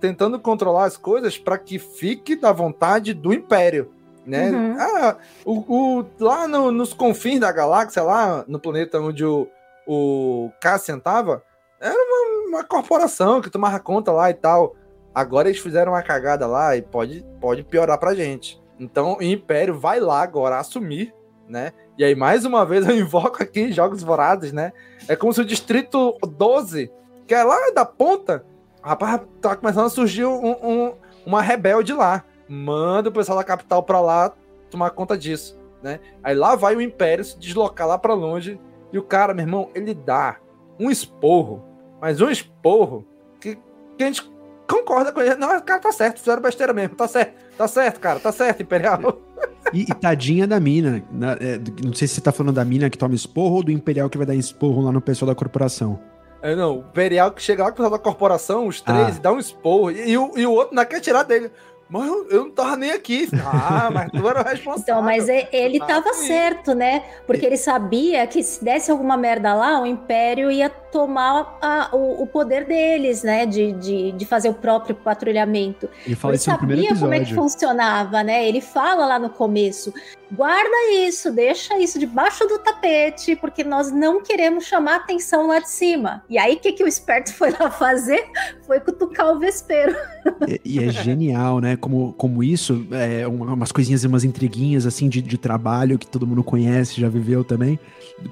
Tentando controlar as coisas para que fique da vontade do Império, né? Uhum. Ah, o, o, lá no, nos confins da galáxia, lá no planeta onde o, o Cassian tava, era uma, uma corporação que tomava conta lá e tal. Agora eles fizeram uma cagada lá e pode, pode piorar pra gente. Então o Império vai lá agora assumir, né? E aí, mais uma vez, *laughs* eu invoco aqui Jogos Vorazes, né? É como se o Distrito 12, que é lá da ponta, Rapaz, tá começando a surgir um, um, uma rebelde lá. Manda o pessoal da capital pra lá tomar conta disso, né? Aí lá vai o Império se deslocar lá pra longe. E o cara, meu irmão, ele dá um esporro, mas um esporro que, que a gente concorda com ele. Não, cara tá certo, fizeram besteira mesmo. Tá certo, tá certo, cara, tá certo, Imperial. E, e tadinha da mina. Na, é, não sei se você tá falando da mina que toma esporro ou do Imperial que vai dar esporro lá no pessoal da corporação. É, não, o Imperial que chega lá com o pessoal da corporação, os três, ah. dá um esporro, e, e, o, e o outro não quer tirar dele. Mas eu, eu, não tava nem aqui. Ah, mas tu era o responsável. Então, mas ele tava certo, né? Porque ele sabia que se desse alguma merda lá, o Império ia tomar a, o, o, poder deles, né? De, de, de, fazer o próprio patrulhamento. Ele, fala ele isso sabia como é que funcionava, né? Ele fala lá no começo: guarda isso, deixa isso debaixo do tapete, porque nós não queremos chamar atenção lá de cima. E aí, o que, que o esperto foi lá fazer? Foi cutucar o vespeiro. E, e é genial, né? Como, como isso, é, umas coisinhas, umas intriguinhas assim de, de trabalho que todo mundo conhece, já viveu também.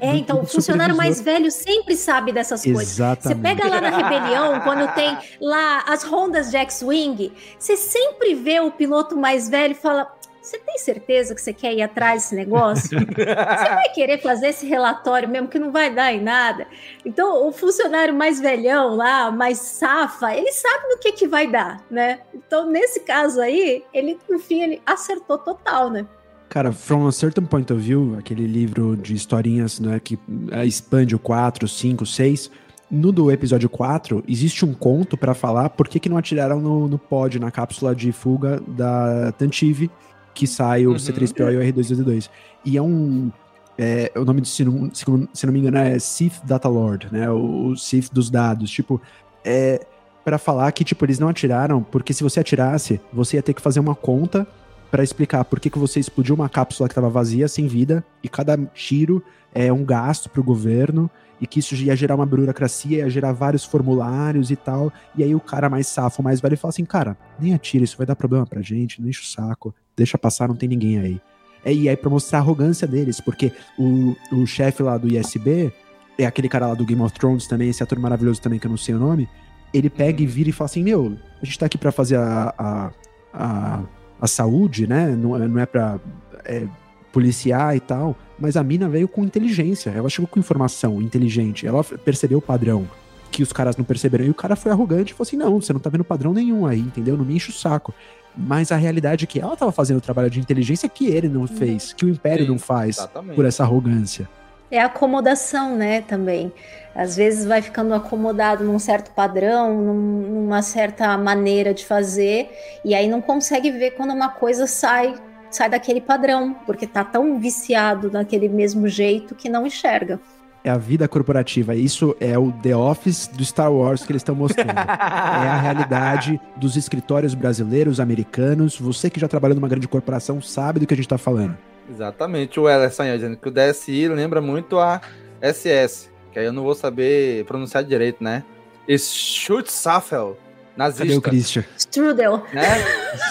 É, então, o funcionário mais velho sempre sabe dessas coisas. Exatamente. Você pega lá na rebelião, quando tem lá as rondas de X-Wing, você sempre vê o piloto mais velho e fala: você tem certeza que você quer ir atrás desse negócio? você vai querer fazer esse relatório mesmo que não vai dar em nada? Então, o funcionário mais velhão lá, mais safa, ele sabe no que que vai dar, né? Então, nesse caso aí, ele, no fim, ele acertou total, né? Cara, From a Certain Point of View, aquele livro de historinhas né, que é, expande o 4, 5, 6. No do episódio 4, existe um conto pra falar por que, que não atiraram no, no pod, na cápsula de fuga da Tantive, que sai o Uhum. C3PO e o R2D2. E é um. É, o nome do, se não, se não- me engano, é Sith Data Lord, né? O, o Sith dos dados. Tipo, é para falar que, tipo, eles não atiraram, porque se você atirasse, você ia ter que fazer uma conta pra explicar por que, que você explodiu uma cápsula que tava vazia, sem vida, e cada tiro é um gasto pro governo, e que isso ia gerar uma burocracia, ia gerar vários formulários e tal. E aí o cara mais safo, mais velho, fala assim, cara, nem atira, isso vai dar problema pra gente, não enche o saco, deixa passar, não tem ninguém aí. É, e aí pra mostrar a arrogância deles, porque o, o chefe lá do ISB, é aquele cara lá do Game of Thrones também, esse ator maravilhoso também, que eu não sei o nome, ele pega e vira e fala assim, meu, a gente tá aqui pra fazer a, a, a, a saúde, né? Não, é- não é pra é, policiar e tal, mas a mina veio com inteligência, ela chegou com informação inteligente, ela percebeu o padrão que os caras não perceberam, e o cara foi arrogante e falou assim, não, você não tá vendo padrão nenhum aí, entendeu? Não me enche o saco. Mas a realidade é que ela tava fazendo o trabalho de inteligência que ele não fez, que o Império não faz exatamente. por essa arrogância. É acomodação, né, também. Às vezes vai ficando acomodado num certo padrão, num- numa certa maneira de fazer, e aí não consegue ver quando uma coisa sai sai daquele padrão, porque tá tão viciado naquele mesmo jeito que não enxerga. É a vida corporativa. Isso é o The Office do Star Wars que eles estão mostrando. *laughs* é a realidade dos escritórios brasileiros, americanos. Você que já trabalhou numa grande corporação sabe do que a gente tá falando. Exatamente, o Ellison dizendo que o DSI lembra muito a SS, que aí eu não vou saber pronunciar direito, né? Schutzstaffel, nazista. Cadê o Christian? Strudel. Né?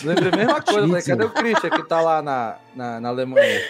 Lembra a mesma *laughs* coisa, falei, cadê o Christian que tá lá na, na, na Alemanha?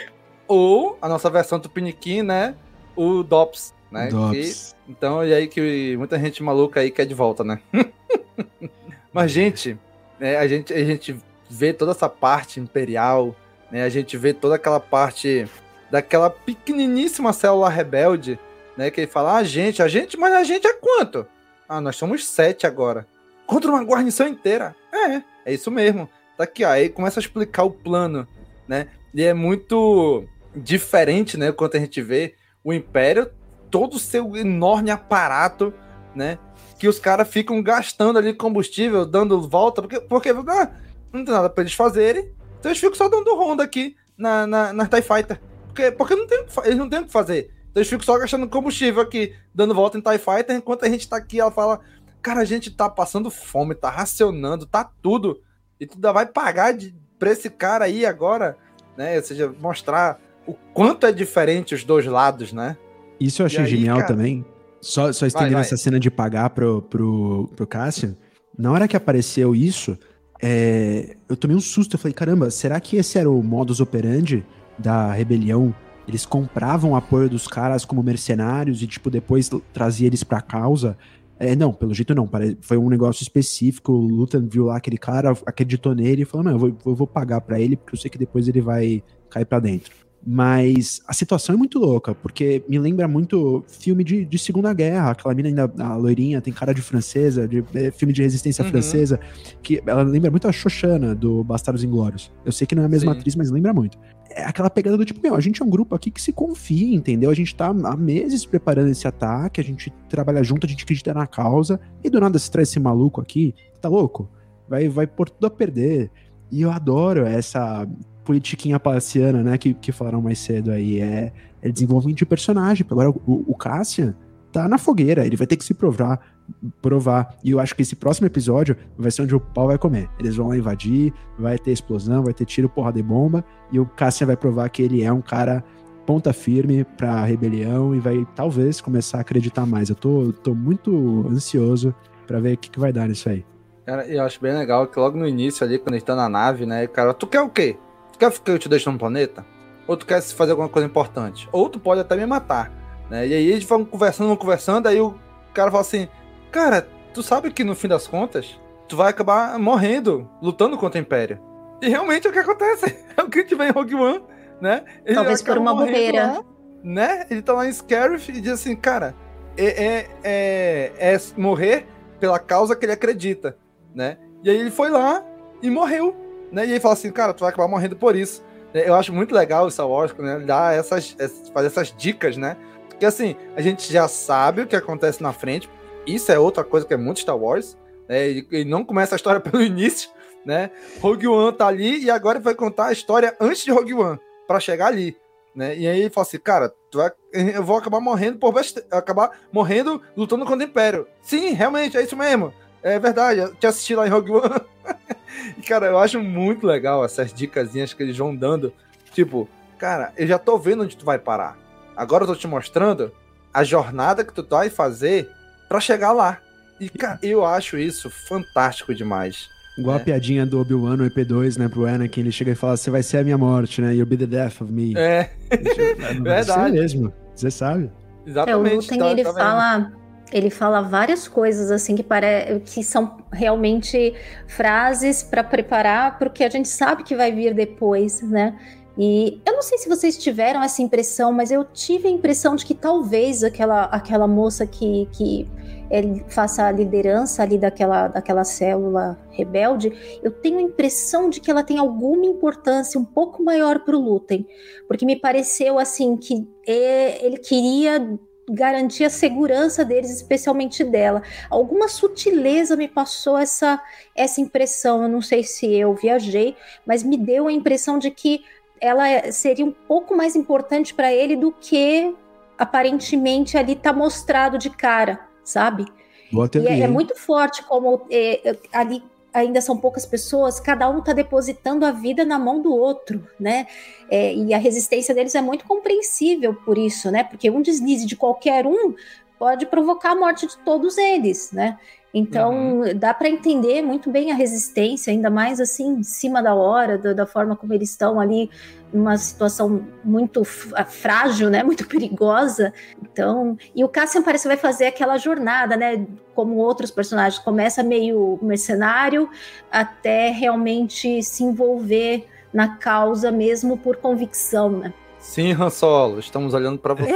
Ou a nossa versão Tupiniquim, né? O DOPS, né? Dops. Que- então, e aí que muita gente maluca aí quer de volta, né? *laughs* Mas, gente, né, a gente, a gente vê toda essa parte imperial, né? A gente vê toda aquela parte daquela pequeniníssima célula rebelde, né? Que ele fala, ah, gente, a gente, mas a gente é quanto? Ah, nós somos sete agora. Contra uma guarnição inteira. É, é isso mesmo. Tá aqui, ó. Aí começa a explicar o plano, né? E é muito diferente, né? Quando a gente vê o Império, todo o seu enorme aparato, né? Que os caras ficam gastando ali combustível, dando volta, porque, porque ah, não tem nada pra eles fazerem. Então eles ficam só dando ronda aqui na, na, na TIE Fighter. Porque, porque não tem, eles não têm o que fazer. Então eles ficam só gastando combustível aqui, dando volta em TIE Fighter, enquanto a gente tá aqui, ela fala, cara, a gente tá passando fome, tá racionando, tá tudo. E tu ainda vai pagar de, pra esse cara aí agora, né? Ou seja, mostrar o quanto é diferente os dois lados, né? Isso eu achei aí, genial cara? também. Só, só estendendo essa cena de pagar pro, pro, pro Cassian. Na hora que apareceu isso, é, eu tomei um susto. Eu falei, caramba, será que esse era o modus operandi da rebelião? Eles compravam o apoio dos caras como mercenários e, tipo, depois trazia eles pra causa. É, não, pelo jeito não. Foi um negócio específico. O Lutan viu lá aquele cara, acreditou nele e falou: Não, eu vou, eu vou pagar pra ele porque eu sei que depois ele vai cair pra dentro. Mas a situação é muito louca, porque me lembra muito filme de, de Segunda Guerra. Aquela mina ainda, a loirinha, tem cara de francesa, de é, filme de resistência Uhum. francesa, que ela lembra muito a Xoxana do Bastardos Inglórios. Eu sei que não é a mesma Sim. atriz, mas lembra muito. É aquela pegada do tipo, meu, a gente é um grupo aqui que se confia, entendeu? A gente tá há meses preparando esse ataque, a gente trabalha junto, a gente acredita na causa, e do nada se traz esse maluco aqui, tá louco? Vai, vai pôr tudo a perder. E eu adoro essa politiquinha palaciana, né, que, que falaram mais cedo aí, é, é desenvolvimento de personagem. Agora o, o Cassian tá na fogueira, ele vai ter que se provar, provar. E eu acho que esse próximo episódio vai ser onde o pau vai comer. Eles vão lá invadir, vai ter explosão, vai ter tiro, porra de bomba, e o Cassian vai provar que ele é um cara ponta firme pra rebelião e vai talvez começar a acreditar mais. Eu tô, tô muito ansioso pra ver o que, que vai dar nisso aí. Cara, eu acho bem legal que logo no início ali, quando gente tá na nave, né, cara, tu quer o quê? Quer que eu te deixe no planeta? Ou tu quer fazer alguma coisa importante? Ou tu pode até me matar, né? E aí eles vão conversando, vão conversando, aí o cara fala assim, cara, tu sabe que no fim das contas, tu vai acabar morrendo, lutando contra o Império. E realmente é o que acontece. *laughs* É o que a gente vê em Rogue One, né? Ele Talvez por uma bobeira. lá, né? Ele tá lá em Scarif e diz assim, cara, é, é, é, é morrer pela causa que ele acredita, né? E aí ele foi lá e morreu, né? E ele fala assim, cara, tu vai acabar morrendo por isso. Eu acho muito legal o Star Wars, né? Dar essas, fazer essas dicas, né? Porque assim, a gente já sabe o que acontece na frente. Isso é outra coisa que é muito Star Wars. Né? Ele não começa a história *laughs* pelo início, né? Rogue One tá ali e agora vai contar a história antes de Rogue One, para chegar ali. Né? E aí ele fala assim, cara, vai, eu vou acabar morrendo por acabar morrendo lutando contra o Império. Sim, realmente, é isso mesmo. É verdade, eu te assisti lá em Rogue One. *laughs* e, cara, eu acho muito legal essas dicasinhas que eles vão dando. Tipo, cara, eu já tô vendo onde tu vai parar. Agora eu tô te mostrando a jornada que tu vai fazer para chegar lá. E, cara, eu acho isso fantástico demais. Igual é. a piadinha do Obi-Wan no EP2, né, pro Anakin, ele chega e fala, você vai ser a minha morte, né, you'll be the death of me. É, é *laughs* verdade. mesmo, você sabe. Exatamente. É, o Lutem, tá- ele tá fala... Ele fala várias coisas assim que, pare... que são realmente frases para preparar para o que a gente sabe que vai vir depois, né? E eu não sei se vocês tiveram essa impressão, mas eu tive a impressão de que talvez aquela, aquela moça que, que faça a liderança ali daquela, daquela célula rebelde, eu tenho a impressão de que ela tem alguma importância um pouco maior para o Lutem, porque me pareceu assim que é, ele queria garantir a segurança deles, especialmente dela. Alguma sutileza me passou essa, essa impressão. Eu não sei se eu viajei, mas me deu a impressão de que ela seria um pouco mais importante para ele do que aparentemente ali está mostrado de cara, sabe? Boa E é, é muito forte como é, é, ali ainda são poucas pessoas, cada um está depositando a vida na mão do outro, né? É, e a resistência deles é muito compreensível por isso, né? Porque um deslize de qualquer um pode provocar a morte de todos eles, né? Então dá para entender muito bem a resistência, ainda mais assim em cima da hora, da, da forma como eles estão ali, numa situação muito f- frágil, né? *laughs* Muito perigosa. Então, e o Cassian parece que vai fazer aquela jornada, né? Como outros personagens, começa meio mercenário até realmente se envolver na causa mesmo por convicção, né? Sim, Han Solo, estamos olhando pra você.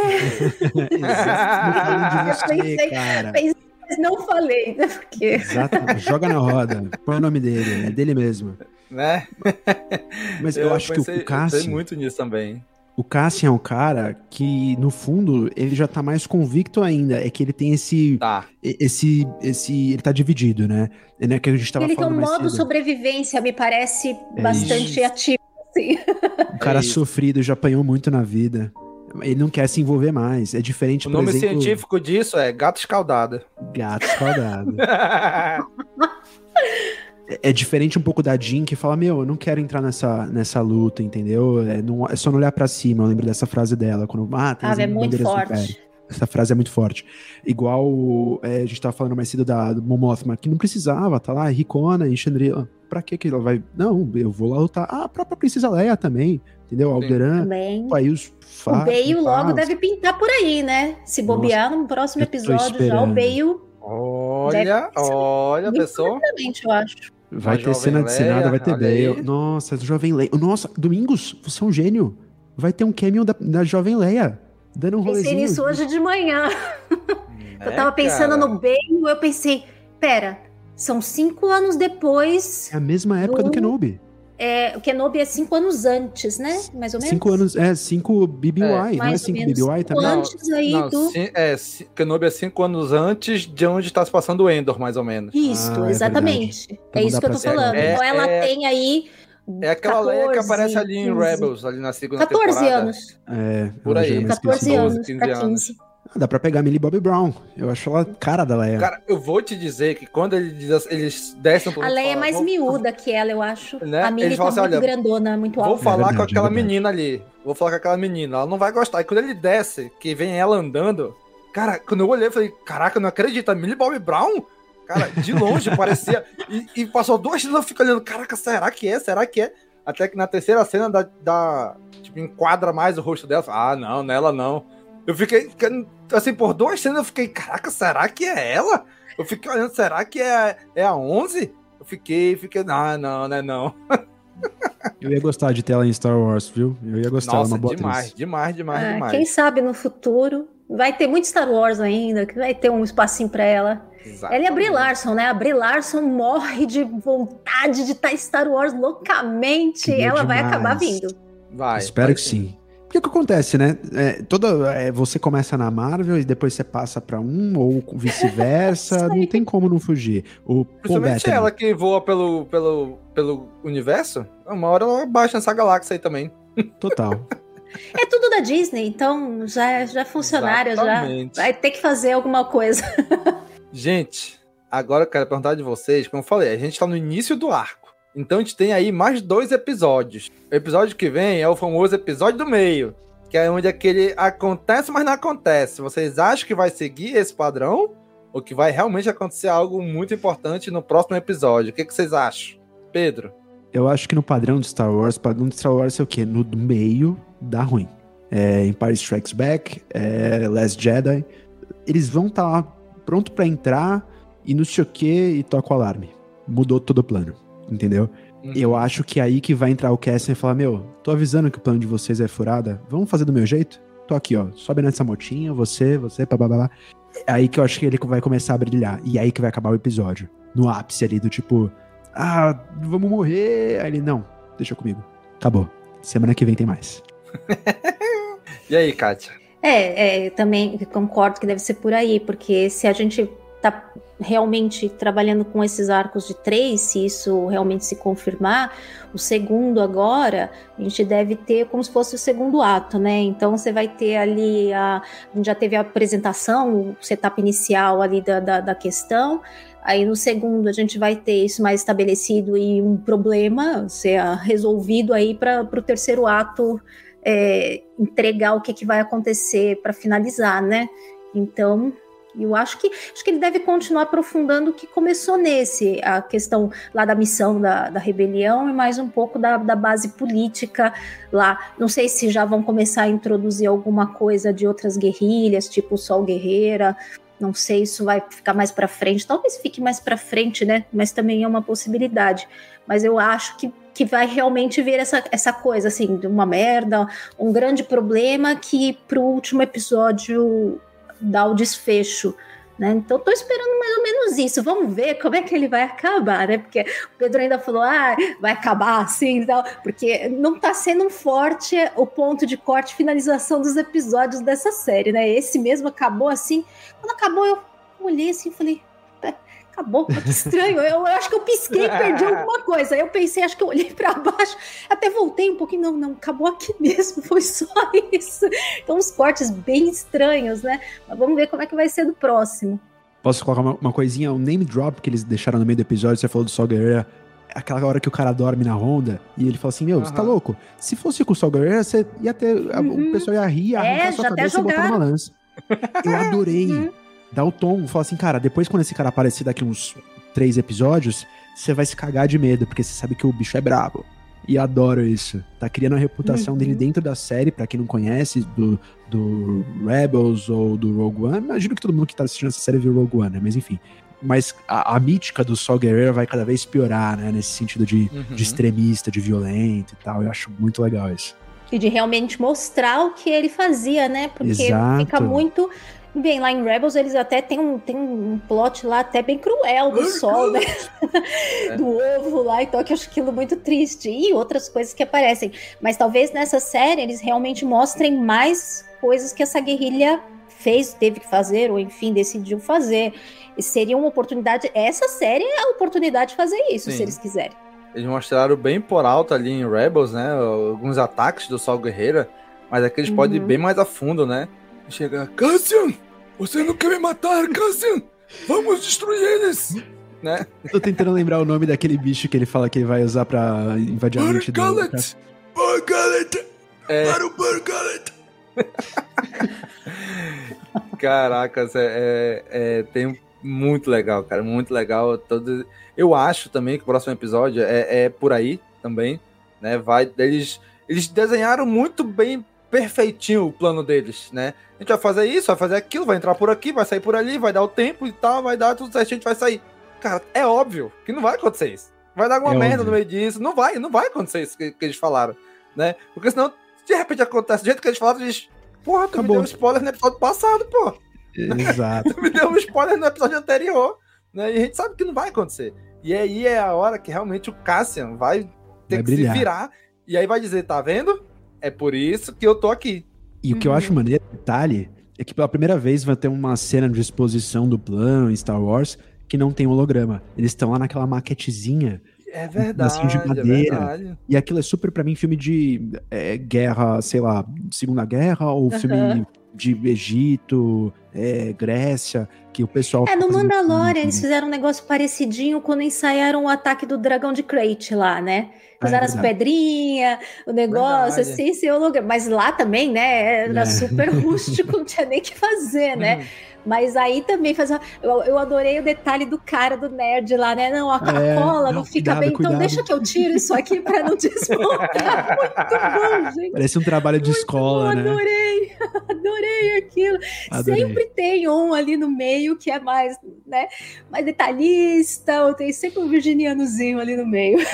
Exato, *laughs* Eu pensei, cara. pensei, mas não falei, né? Porque Exato, joga na roda, põe o nome dele, é dele mesmo. Né? *laughs* Mas eu, acho pensei, que o eu Cassian, muito nisso também. o Cassian é um cara que, no fundo, ele já tá mais convicto ainda, é que ele tem esse, Tá. esse, esse, ele tá dividido, né? É né, que a gente tava ele tem um modo cedo. sobrevivência, me parece É bastante ativo. Assim. Um cara É isso. sofrido, já apanhou muito na vida. Ele não quer se envolver mais. É diferente, O por nome exemplo, científico disso é gato escaldado. gato escaldado. *laughs* É- diferente um pouco da Jean, que fala, meu, eu não quero entrar nessa, nessa luta, entendeu? É, não- é só não olhar pra cima. Eu lembro dessa frase dela. Quando, ah, tem Ah, é muito forte. Essa frase é muito forte. Igual é, a gente tava falando mais cedo da do Mon Mothma, que não precisava, tá lá, Ricona e Chandrila. Pra que que ela vai... Não, eu vou lá lutar. Ah, a própria Princesa Leia também, entendeu? Alderan, Também. aí os O Bale logo faz. deve pintar por aí, né? Se bobear no próximo episódio já, o. Bale. Olha, olha, pessoal. eu acho. Vai ter cena de Leia, Senado, vai ter. Bale. Nossa, Jovem Leia. Nossa, Domingos, você é um gênio. Vai ter um cameo da, da Jovem Leia. Dando um Pensei rolezinho. nisso hoje de manhã. *laughs* É, eu tava pensando cara. no Bale, eu pensei, pera, são cinco anos depois. É a mesma época do Do- Kenobi. É, o Kenobi é cinco anos antes, né? Mais ou menos. Cinco anos, é, cinco BBY, É, não é cinco menos. BBY também? Não, Antes aí Não, do. sim, é, Kenobi é cinco anos antes de onde está se passando o Endor, mais ou menos. Isso, Ah, é exatamente. Então é isso que eu tô ser falando. agora. então ela É- é- tem aí. É aquela Leia que 14, aparece ali em 15. Rebels, ali na segunda 14 temporada. anos. É, Por aí. já é mais 14 crescida. anos 15 pra anos. 15. Ah, dá pra pegar a Millie Bobby Brown. Eu acho ela cara da Leia. Cara, eu vou te dizer que quando ele diz assim- eles descem pro A Leia é mais vou- miúda que ela, eu acho. Né? A Millie Eles tá muito assim, olha, grandona, muito Vou alta. falar verdade, com é aquela menina ali. Vou falar com aquela menina. Ela não vai gostar. E quando ele desce, que vem ela andando. Cara, quando eu olhei, eu falei: Caraca, eu não acredito. A Millie Bobby Brown? Cara, de longe parecia. *laughs* E, e passou duas cenas eu fico olhando: Caraca, será que é? Será que é? Até que na terceira cena da. da tipo, enquadra mais o rosto dela. Ah, não, nela não. Eu fiquei. Assim, por duas cenas eu fiquei: Caraca, será que é ela? Eu fiquei olhando: Será que é, é a 11? Eu fiquei, fiquei. Ah, não, não é *laughs* não. Eu ia gostar de ter ela em Star Wars, viu? Eu ia gostar, ela é Nossa, uma boa demais, demais, demais, Ah, demais. quem sabe no futuro vai ter muito Star Wars ainda, que vai ter um espacinho pra ela. Ela e a Brie Larson, né? A Brie Larson morre de vontade de estar em Star Wars loucamente. Queria ela vai demais. acabar vindo. Vai. Espero vai que sim. Porque o que acontece, né? É, toda, é, você começa na Marvel e depois você passa pra um, ou vice-versa. *laughs* não tem como não fugir. O Principalmente Bettany, ela que voa pelo, pelo, pelo universo, uma hora ela baixa nessa galáxia aí também. *laughs* Total. É tudo da Disney, então já, já é funcionária, já Exatamente. vai ter que fazer alguma coisa. *laughs* Gente, agora eu quero perguntar de vocês, como eu falei, a gente tá no início do arco. Então a gente tem aí mais dois episódios. O episódio que vem é o famoso episódio do meio, que é onde aquele acontece, mas não acontece. Vocês acham que vai seguir esse padrão? Ou que vai realmente acontecer algo muito importante no próximo episódio? O que, que vocês acham? Pedro? Eu acho que no padrão de Star Wars, padrão de Star Wars é o quê? No meio dá ruim. É Empire Strikes Back, é Last Jedi. Eles vão estar lá pronto pra entrar e não sei o que e toca o alarme. Mudou todo o plano, entendeu? Eu acho que é aí que vai entrar o Cassian e falar: Meu, tô avisando que o plano de vocês é furada. Vamos fazer do meu jeito? Tô aqui, ó. Sobe nessa motinha, você, você, babá. É aí que eu acho que ele vai começar a brilhar. E é aí que vai acabar o episódio. No ápice ali, do tipo, ah, vamos morrer. Aí ele, não, deixa comigo. Acabou. Semana que vem tem mais. *laughs* E aí, Kátia? É, é, também concordo que deve ser por aí, porque se a gente tá realmente trabalhando com esses arcos de três, se isso realmente se confirmar, o segundo agora, a gente deve ter como se fosse o segundo ato, né? Então você vai ter ali, a, a gente já teve a apresentação, o setup inicial ali da, da, da questão, Aí no segundo a gente vai ter isso mais estabelecido e um problema ser resolvido aí para o terceiro ato é, entregar o que, que vai acontecer para finalizar, né? Então eu acho que acho que ele deve continuar aprofundando o que começou nesse, a questão lá da missão da, da rebelião e mais um pouco da, da base política lá. Não sei se já vão começar a introduzir alguma coisa de outras guerrilhas, tipo Sol Guerreira. Não sei, isso vai ficar mais para frente. Talvez fique mais para frente, né? Mas também é uma possibilidade. Mas eu acho que, que vai realmente ver essa, essa coisa, assim, de uma merda, um grande problema que pro último episódio dá o desfecho. Né? Então, tô esperando mais ou menos isso. Vamos ver como é que ele vai acabar, né? Porque o Pedro ainda falou, ah, vai acabar assim e tal, porque não tá sendo forte o ponto de corte e finalização dos episódios dessa série, né? Esse mesmo acabou assim. Quando acabou, eu olhei assim e falei, acabou, que estranho. Eu, eu, acho que eu pisquei e perdi *laughs* alguma coisa. Eu pensei, acho que eu olhei para baixo, até voltei um pouquinho, não, não, acabou aqui *laughs* mesmo, foi só isso. Então, uns cortes bem estranhos, né? Mas vamos ver como é que vai ser do próximo. Posso colocar uma, uma coisinha, um name drop que eles deixaram no meio do episódio, você falou do Sol Guerreira, aquela hora que o cara dorme na Honda, e ele fala assim, meu, uhum. você tá louco? Se fosse com o Sol Guerreira, você ia ter, uhum. o pessoal ia rir, arrancar é, sua cabeça e botar numa lança. Eu adorei. Uhum dá o tom, fala assim, cara, depois quando esse cara aparecer daqui uns três episódios, você vai se cagar de medo, porque você sabe que o bicho é brabo. E adoro isso. Tá criando a reputação uhum. dele dentro da série, para quem não conhece, do, do Rebels ou do Rogue One. Imagino que todo mundo que tá assistindo essa série viu Rogue One, né? Mas enfim. Mas a, a mítica do Sol Guerreiro vai cada vez piorar, né? Nesse sentido de, uhum. de extremista, de violento e tal. Eu acho muito legal isso. E de realmente mostrar o que ele fazia, né? Porque Exato. fica muito Bem, lá em Rebels eles até tem um, tem um plot lá até bem cruel do sol, né? É. *laughs* do ovo lá, então que eu acho aquilo muito triste. E outras coisas que aparecem. Mas talvez nessa série eles realmente mostrem mais coisas que essa guerrilha fez, teve que fazer, ou enfim, decidiu fazer. E seria uma oportunidade. Essa série é a oportunidade de fazer isso, Sim. se eles quiserem. Eles mostraram bem por alto ali em Rebels, né? Alguns ataques do Sol Guerreira, mas aqui eles uhum. podem ir bem mais a fundo, né? Chega, Cassian, você não quer me matar, Cassian? Vamos destruir eles! Né? Eu tô tentando lembrar o nome daquele bicho que ele fala que ele vai usar pra invadir a mente do... Bargalet! Bargalet! É... Para o! *laughs* Caracas, é, é, é, tem muito legal, cara, muito legal. Todo... Eu acho também que o próximo episódio é, é por aí também, né? Vai, eles, eles desenharam muito bem perfeitinho o plano deles, né? A gente vai fazer isso, vai fazer aquilo, vai entrar por aqui, vai sair por ali, vai dar o tempo e tal, vai dar tudo certo, a gente vai sair. Cara, é óbvio que não vai acontecer isso. Vai dar alguma é merda óbvio. no meio disso. Não vai, não vai acontecer isso que, que, eles falaram, né? Porque senão, de repente acontece do jeito que eles falaram, eles. Porra, tu Acabou. me deu um spoiler no episódio passado, pô. Exato. *laughs* tu me deu um spoiler no episódio anterior, né? E a gente sabe que não vai acontecer. E aí é a hora que realmente o Cassian vai ter vai que brilhar. se virar. E aí vai dizer, tá vendo? É por isso que eu tô aqui. E o que eu acho maneiro, detalhe, é que pela primeira vez vai ter uma cena de exposição do plano em Star Wars que não tem holograma. Eles estão lá naquela maquetezinha. É verdade, de é madeira. verdade. E aquilo é super, pra mim, filme de é, guerra, sei lá, Segunda Guerra, ou Aham. filme de Egito, é, Grécia, que o pessoal. É, no Mandalorian eles fizeram um negócio parecidinho quando ensaiaram o ataque do dragão de Crate lá, né? Ah, é Fizeram as pedrinhas, o negócio, Verdade. assim, sem holograma. Mas lá também, né? Era É. super rústico, não tinha nem o que fazer, *laughs* né? Mas aí também fazer. Eu, eu adorei o detalhe do cara do nerd lá, né? Não, a, É, cola não, não, fica cuidado, bem, então cuidado. deixa que eu tiro isso aqui pra não desmontar. *laughs* Muito bom, gente. Parece um trabalho de escola, eu né? adorei, *laughs* adorei aquilo. Adorei. Sempre tem um ali no meio que é mais, né, mais detalhista, ou tem sempre um virginianozinho ali no meio. *laughs*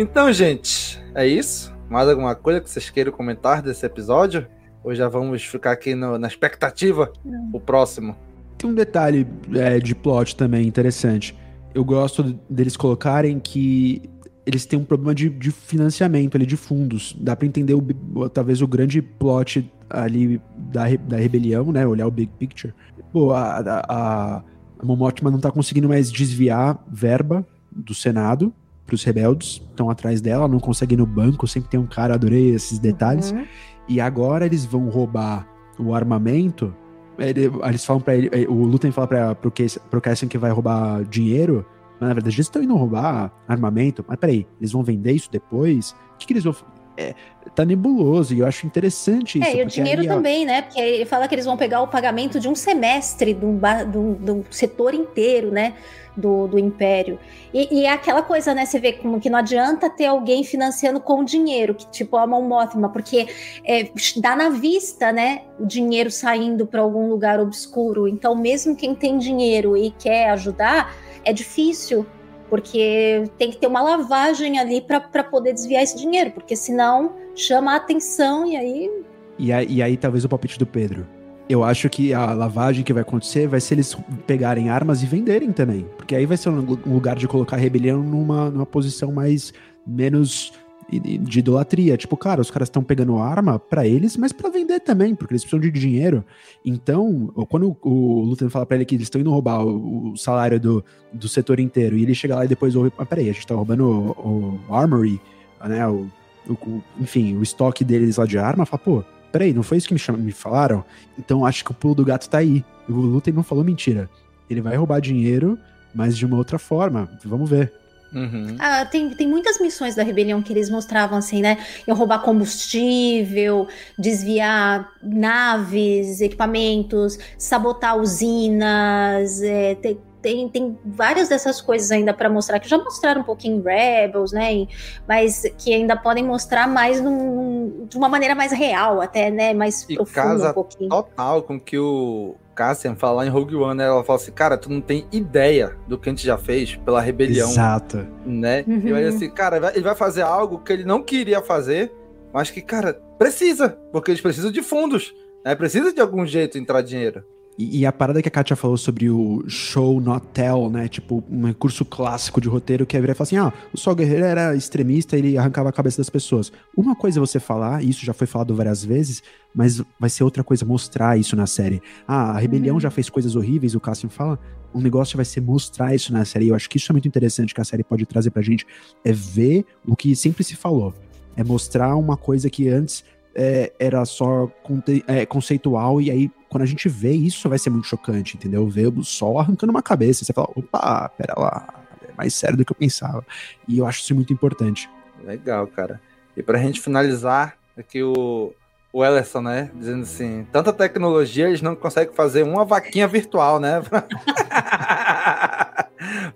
Então, gente, é isso? Mais alguma coisa que vocês queiram comentar desse episódio? Ou já vamos ficar aqui no- na expectativa o próximo? Tem um detalhe é, de plot também interessante. Eu gosto deles colocarem que eles têm um problema de, de financiamento ali, de fundos. Dá pra entender o, talvez o grande plot ali da, da rebelião, né? Olhar o big picture. Pô, a, a, a, a Mon Mothma não tá conseguindo mais desviar verba do Senado pros rebeldes. Estão atrás dela, não consegue ir no banco, sempre tem um cara, adorei esses detalhes. Uhum. E agora eles vão roubar o armamento. Ele- eles falam para ele, o Lutem fala para pro Cassian que vai roubar dinheiro, mas na verdade eles estão indo roubar armamento. Mas peraí, eles vão vender isso depois? O que, que eles vão. É, tá nebuloso e eu acho interessante isso. É, e o dinheiro aí, ó, também, né? Porque ele fala que eles vão pegar o pagamento de um semestre do, do, do setor inteiro, né? Do, do império. E, e é aquela coisa, né? Você vê como que não adianta ter alguém financiando com dinheiro, que tipo a Mon Mothma, porque é, dá na vista, né? O dinheiro saindo para algum lugar obscuro. Então, mesmo quem tem dinheiro e quer ajudar, é difícil. Porque tem que ter uma lavagem ali para poder desviar esse dinheiro, porque senão chama a atenção e aí E aí, e aí, talvez o palpite do Pedro. Eu acho que a lavagem que vai acontecer vai ser eles pegarem armas e venderem também. Porque aí vai ser um lu- lugar de colocar a rebelião numa, numa posição mais menos de idolatria. Tipo, cara, os caras estão pegando arma pra eles, mas pra vender também, porque eles precisam de dinheiro. Então, quando o, Luthor fala pra ele que eles estão indo roubar o, salário do, do setor inteiro, e ele chega lá e depois ouve, ah, peraí, a gente tá roubando o, o Armory, né, o, o- enfim, o estoque deles lá de arma, fala, pô, peraí, não foi isso que me, me falaram? Então acho que o pulo do gato tá aí. O Luthor não falou mentira. Ele vai roubar dinheiro, mas de uma outra forma. Vamos ver. Uhum. Ah, tem, tem muitas missões da rebelião que eles mostravam assim, né? Roubar combustível, desviar naves, equipamentos, sabotar usinas. é, tem, tem, tem várias dessas coisas ainda para mostrar, que já mostraram um pouquinho em Rebels, né? e- mas que ainda podem mostrar mais num- de uma maneira mais real, até, né? Mais E profunda casa um pouquinho. total com que o Cassian fala lá em Rogue One, né? Ela fala assim, cara, tu não tem ideia do que a gente já fez pela rebelião, Exato. né? Uhum. E vai assim, cara, vai- ele vai fazer algo que ele não queria fazer, mas que, cara, precisa, porque eles precisam de fundos, né? Precisa de algum jeito entrar dinheiro. E, e a parada que a Katia falou sobre o show not tell, né? Tipo, um recurso clássico de roteiro que é virar e falar assim: ah, o Sol Guerreiro era extremista, ele arrancava a cabeça das pessoas. Uma coisa é você falar, e isso já foi falado várias vezes, mas vai ser outra coisa mostrar isso na série. Ah, a rebelião Uhum. já fez coisas horríveis, o Cassian fala. Um negócio vai ser mostrar isso na série. E eu acho que isso é muito interessante que a série pode trazer pra gente. É ver o que sempre se falou. É mostrar uma coisa que antes é, era só conte- é, conceitual, e aí quando a gente vê isso vai ser muito chocante, entendeu? Ver o sol arrancando uma cabeça, você fala, opa, pera lá, é mais sério do que eu pensava. E eu acho isso muito importante. Legal, cara. E pra gente finalizar, aqui o, o Ellerson, né? Dizendo assim, tanta tecnologia, eles não conseguem fazer uma vaquinha virtual, né? *laughs*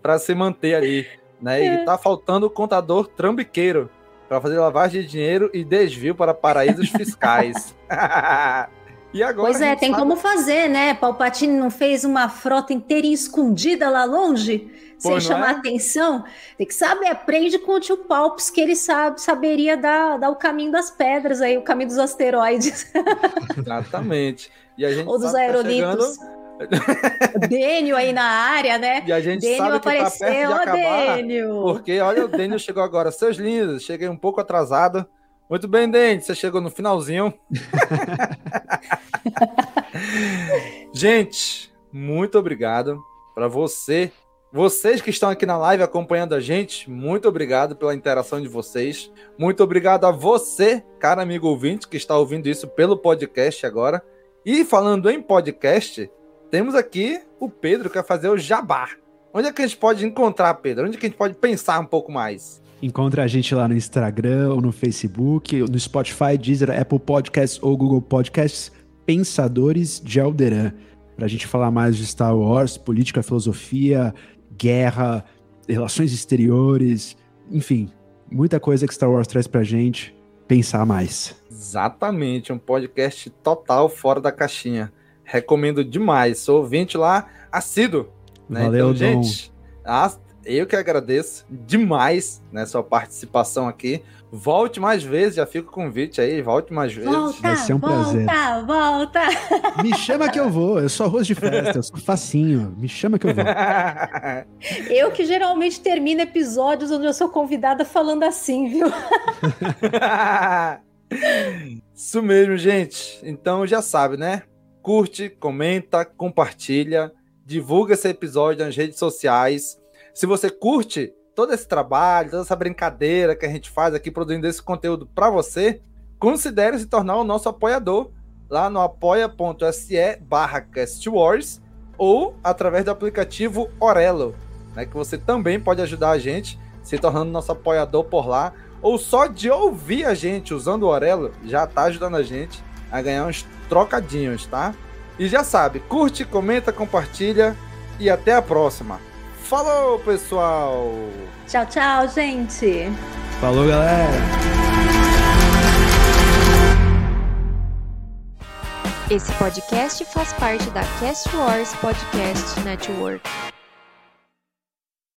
pra se manter ali, né? E tá faltando o contador trambiqueiro para fazer lavagem de dinheiro e desvio para paraísos fiscais. *laughs* e agora Pois é, tem sabe- como fazer, né? Palpatine não fez uma frota inteirinha escondida lá longe, sem não chamar é? atenção. Tem que saber, aprende com o tio Palps, que ele sabe, saberia dar, dar o caminho das pedras aí, o caminho dos asteroides. *laughs* *laughs* Exatamente. E a gente Ou dos tá aerolitos. Dênio aí na área, né? E a gente Dênio sabe que tá perto de apareceu, ó, acabar. Dênio. Porque, olha, o Dênio chegou agora. Seus lindos, cheguei um pouco atrasado. Muito bem, Dênio, você chegou no finalzinho. *laughs* gente, muito obrigado para você. Vocês que estão aqui na live acompanhando a gente, muito obrigado pela interação de vocês. Muito obrigado a você, cara amigo ouvinte, que está ouvindo isso pelo podcast agora. E falando em podcast, temos aqui o Pedro que vai fazer o jabá. Onde é que a gente pode encontrar, Pedro? Onde é que a gente pode pensar um pouco mais? Encontra a gente lá no Instagram ou no Facebook, no Spotify, Deezer, Apple Podcasts ou Google Podcasts, Pensadores de Alderan. Pra gente falar mais de Star Wars, política, filosofia, guerra, relações exteriores, enfim, muita coisa que Star Wars traz pra gente pensar mais. Exatamente, um podcast total fora da caixinha. Recomendo demais. Sou ouvinte lá, assíduo. Né? Valeu, então, gente, ah, eu que agradeço demais né, sua participação aqui. Volte mais vezes, já fica o convite aí, volte mais vezes. Volta, Vai ser um prazer. volta, volta. Me chama que eu vou, eu sou arroz de festa, eu sou facinho, me chama que eu vou. *laughs* Eu que geralmente termino episódios onde eu sou convidada falando assim, viu? *laughs* Isso mesmo, gente. Então já sabe, né? Curte, comenta, compartilha, divulga esse episódio nas redes sociais. Se você curte todo esse trabalho, toda essa brincadeira que a gente faz aqui produzindo esse conteúdo para você, considere se tornar o nosso apoiador lá no apoia.se barra castwars ou através do aplicativo Orelo, né, que você também pode ajudar a gente se tornando nosso apoiador por lá, ou só de ouvir a gente usando o Orelo, já tá ajudando a gente a ganhar uns trocadinhos, tá? E já sabe, curte, comenta, compartilha e até a próxima. Falou, pessoal! Tchau, tchau, gente. Falou, galera! Esse podcast faz parte da Cast Wars Podcast Network.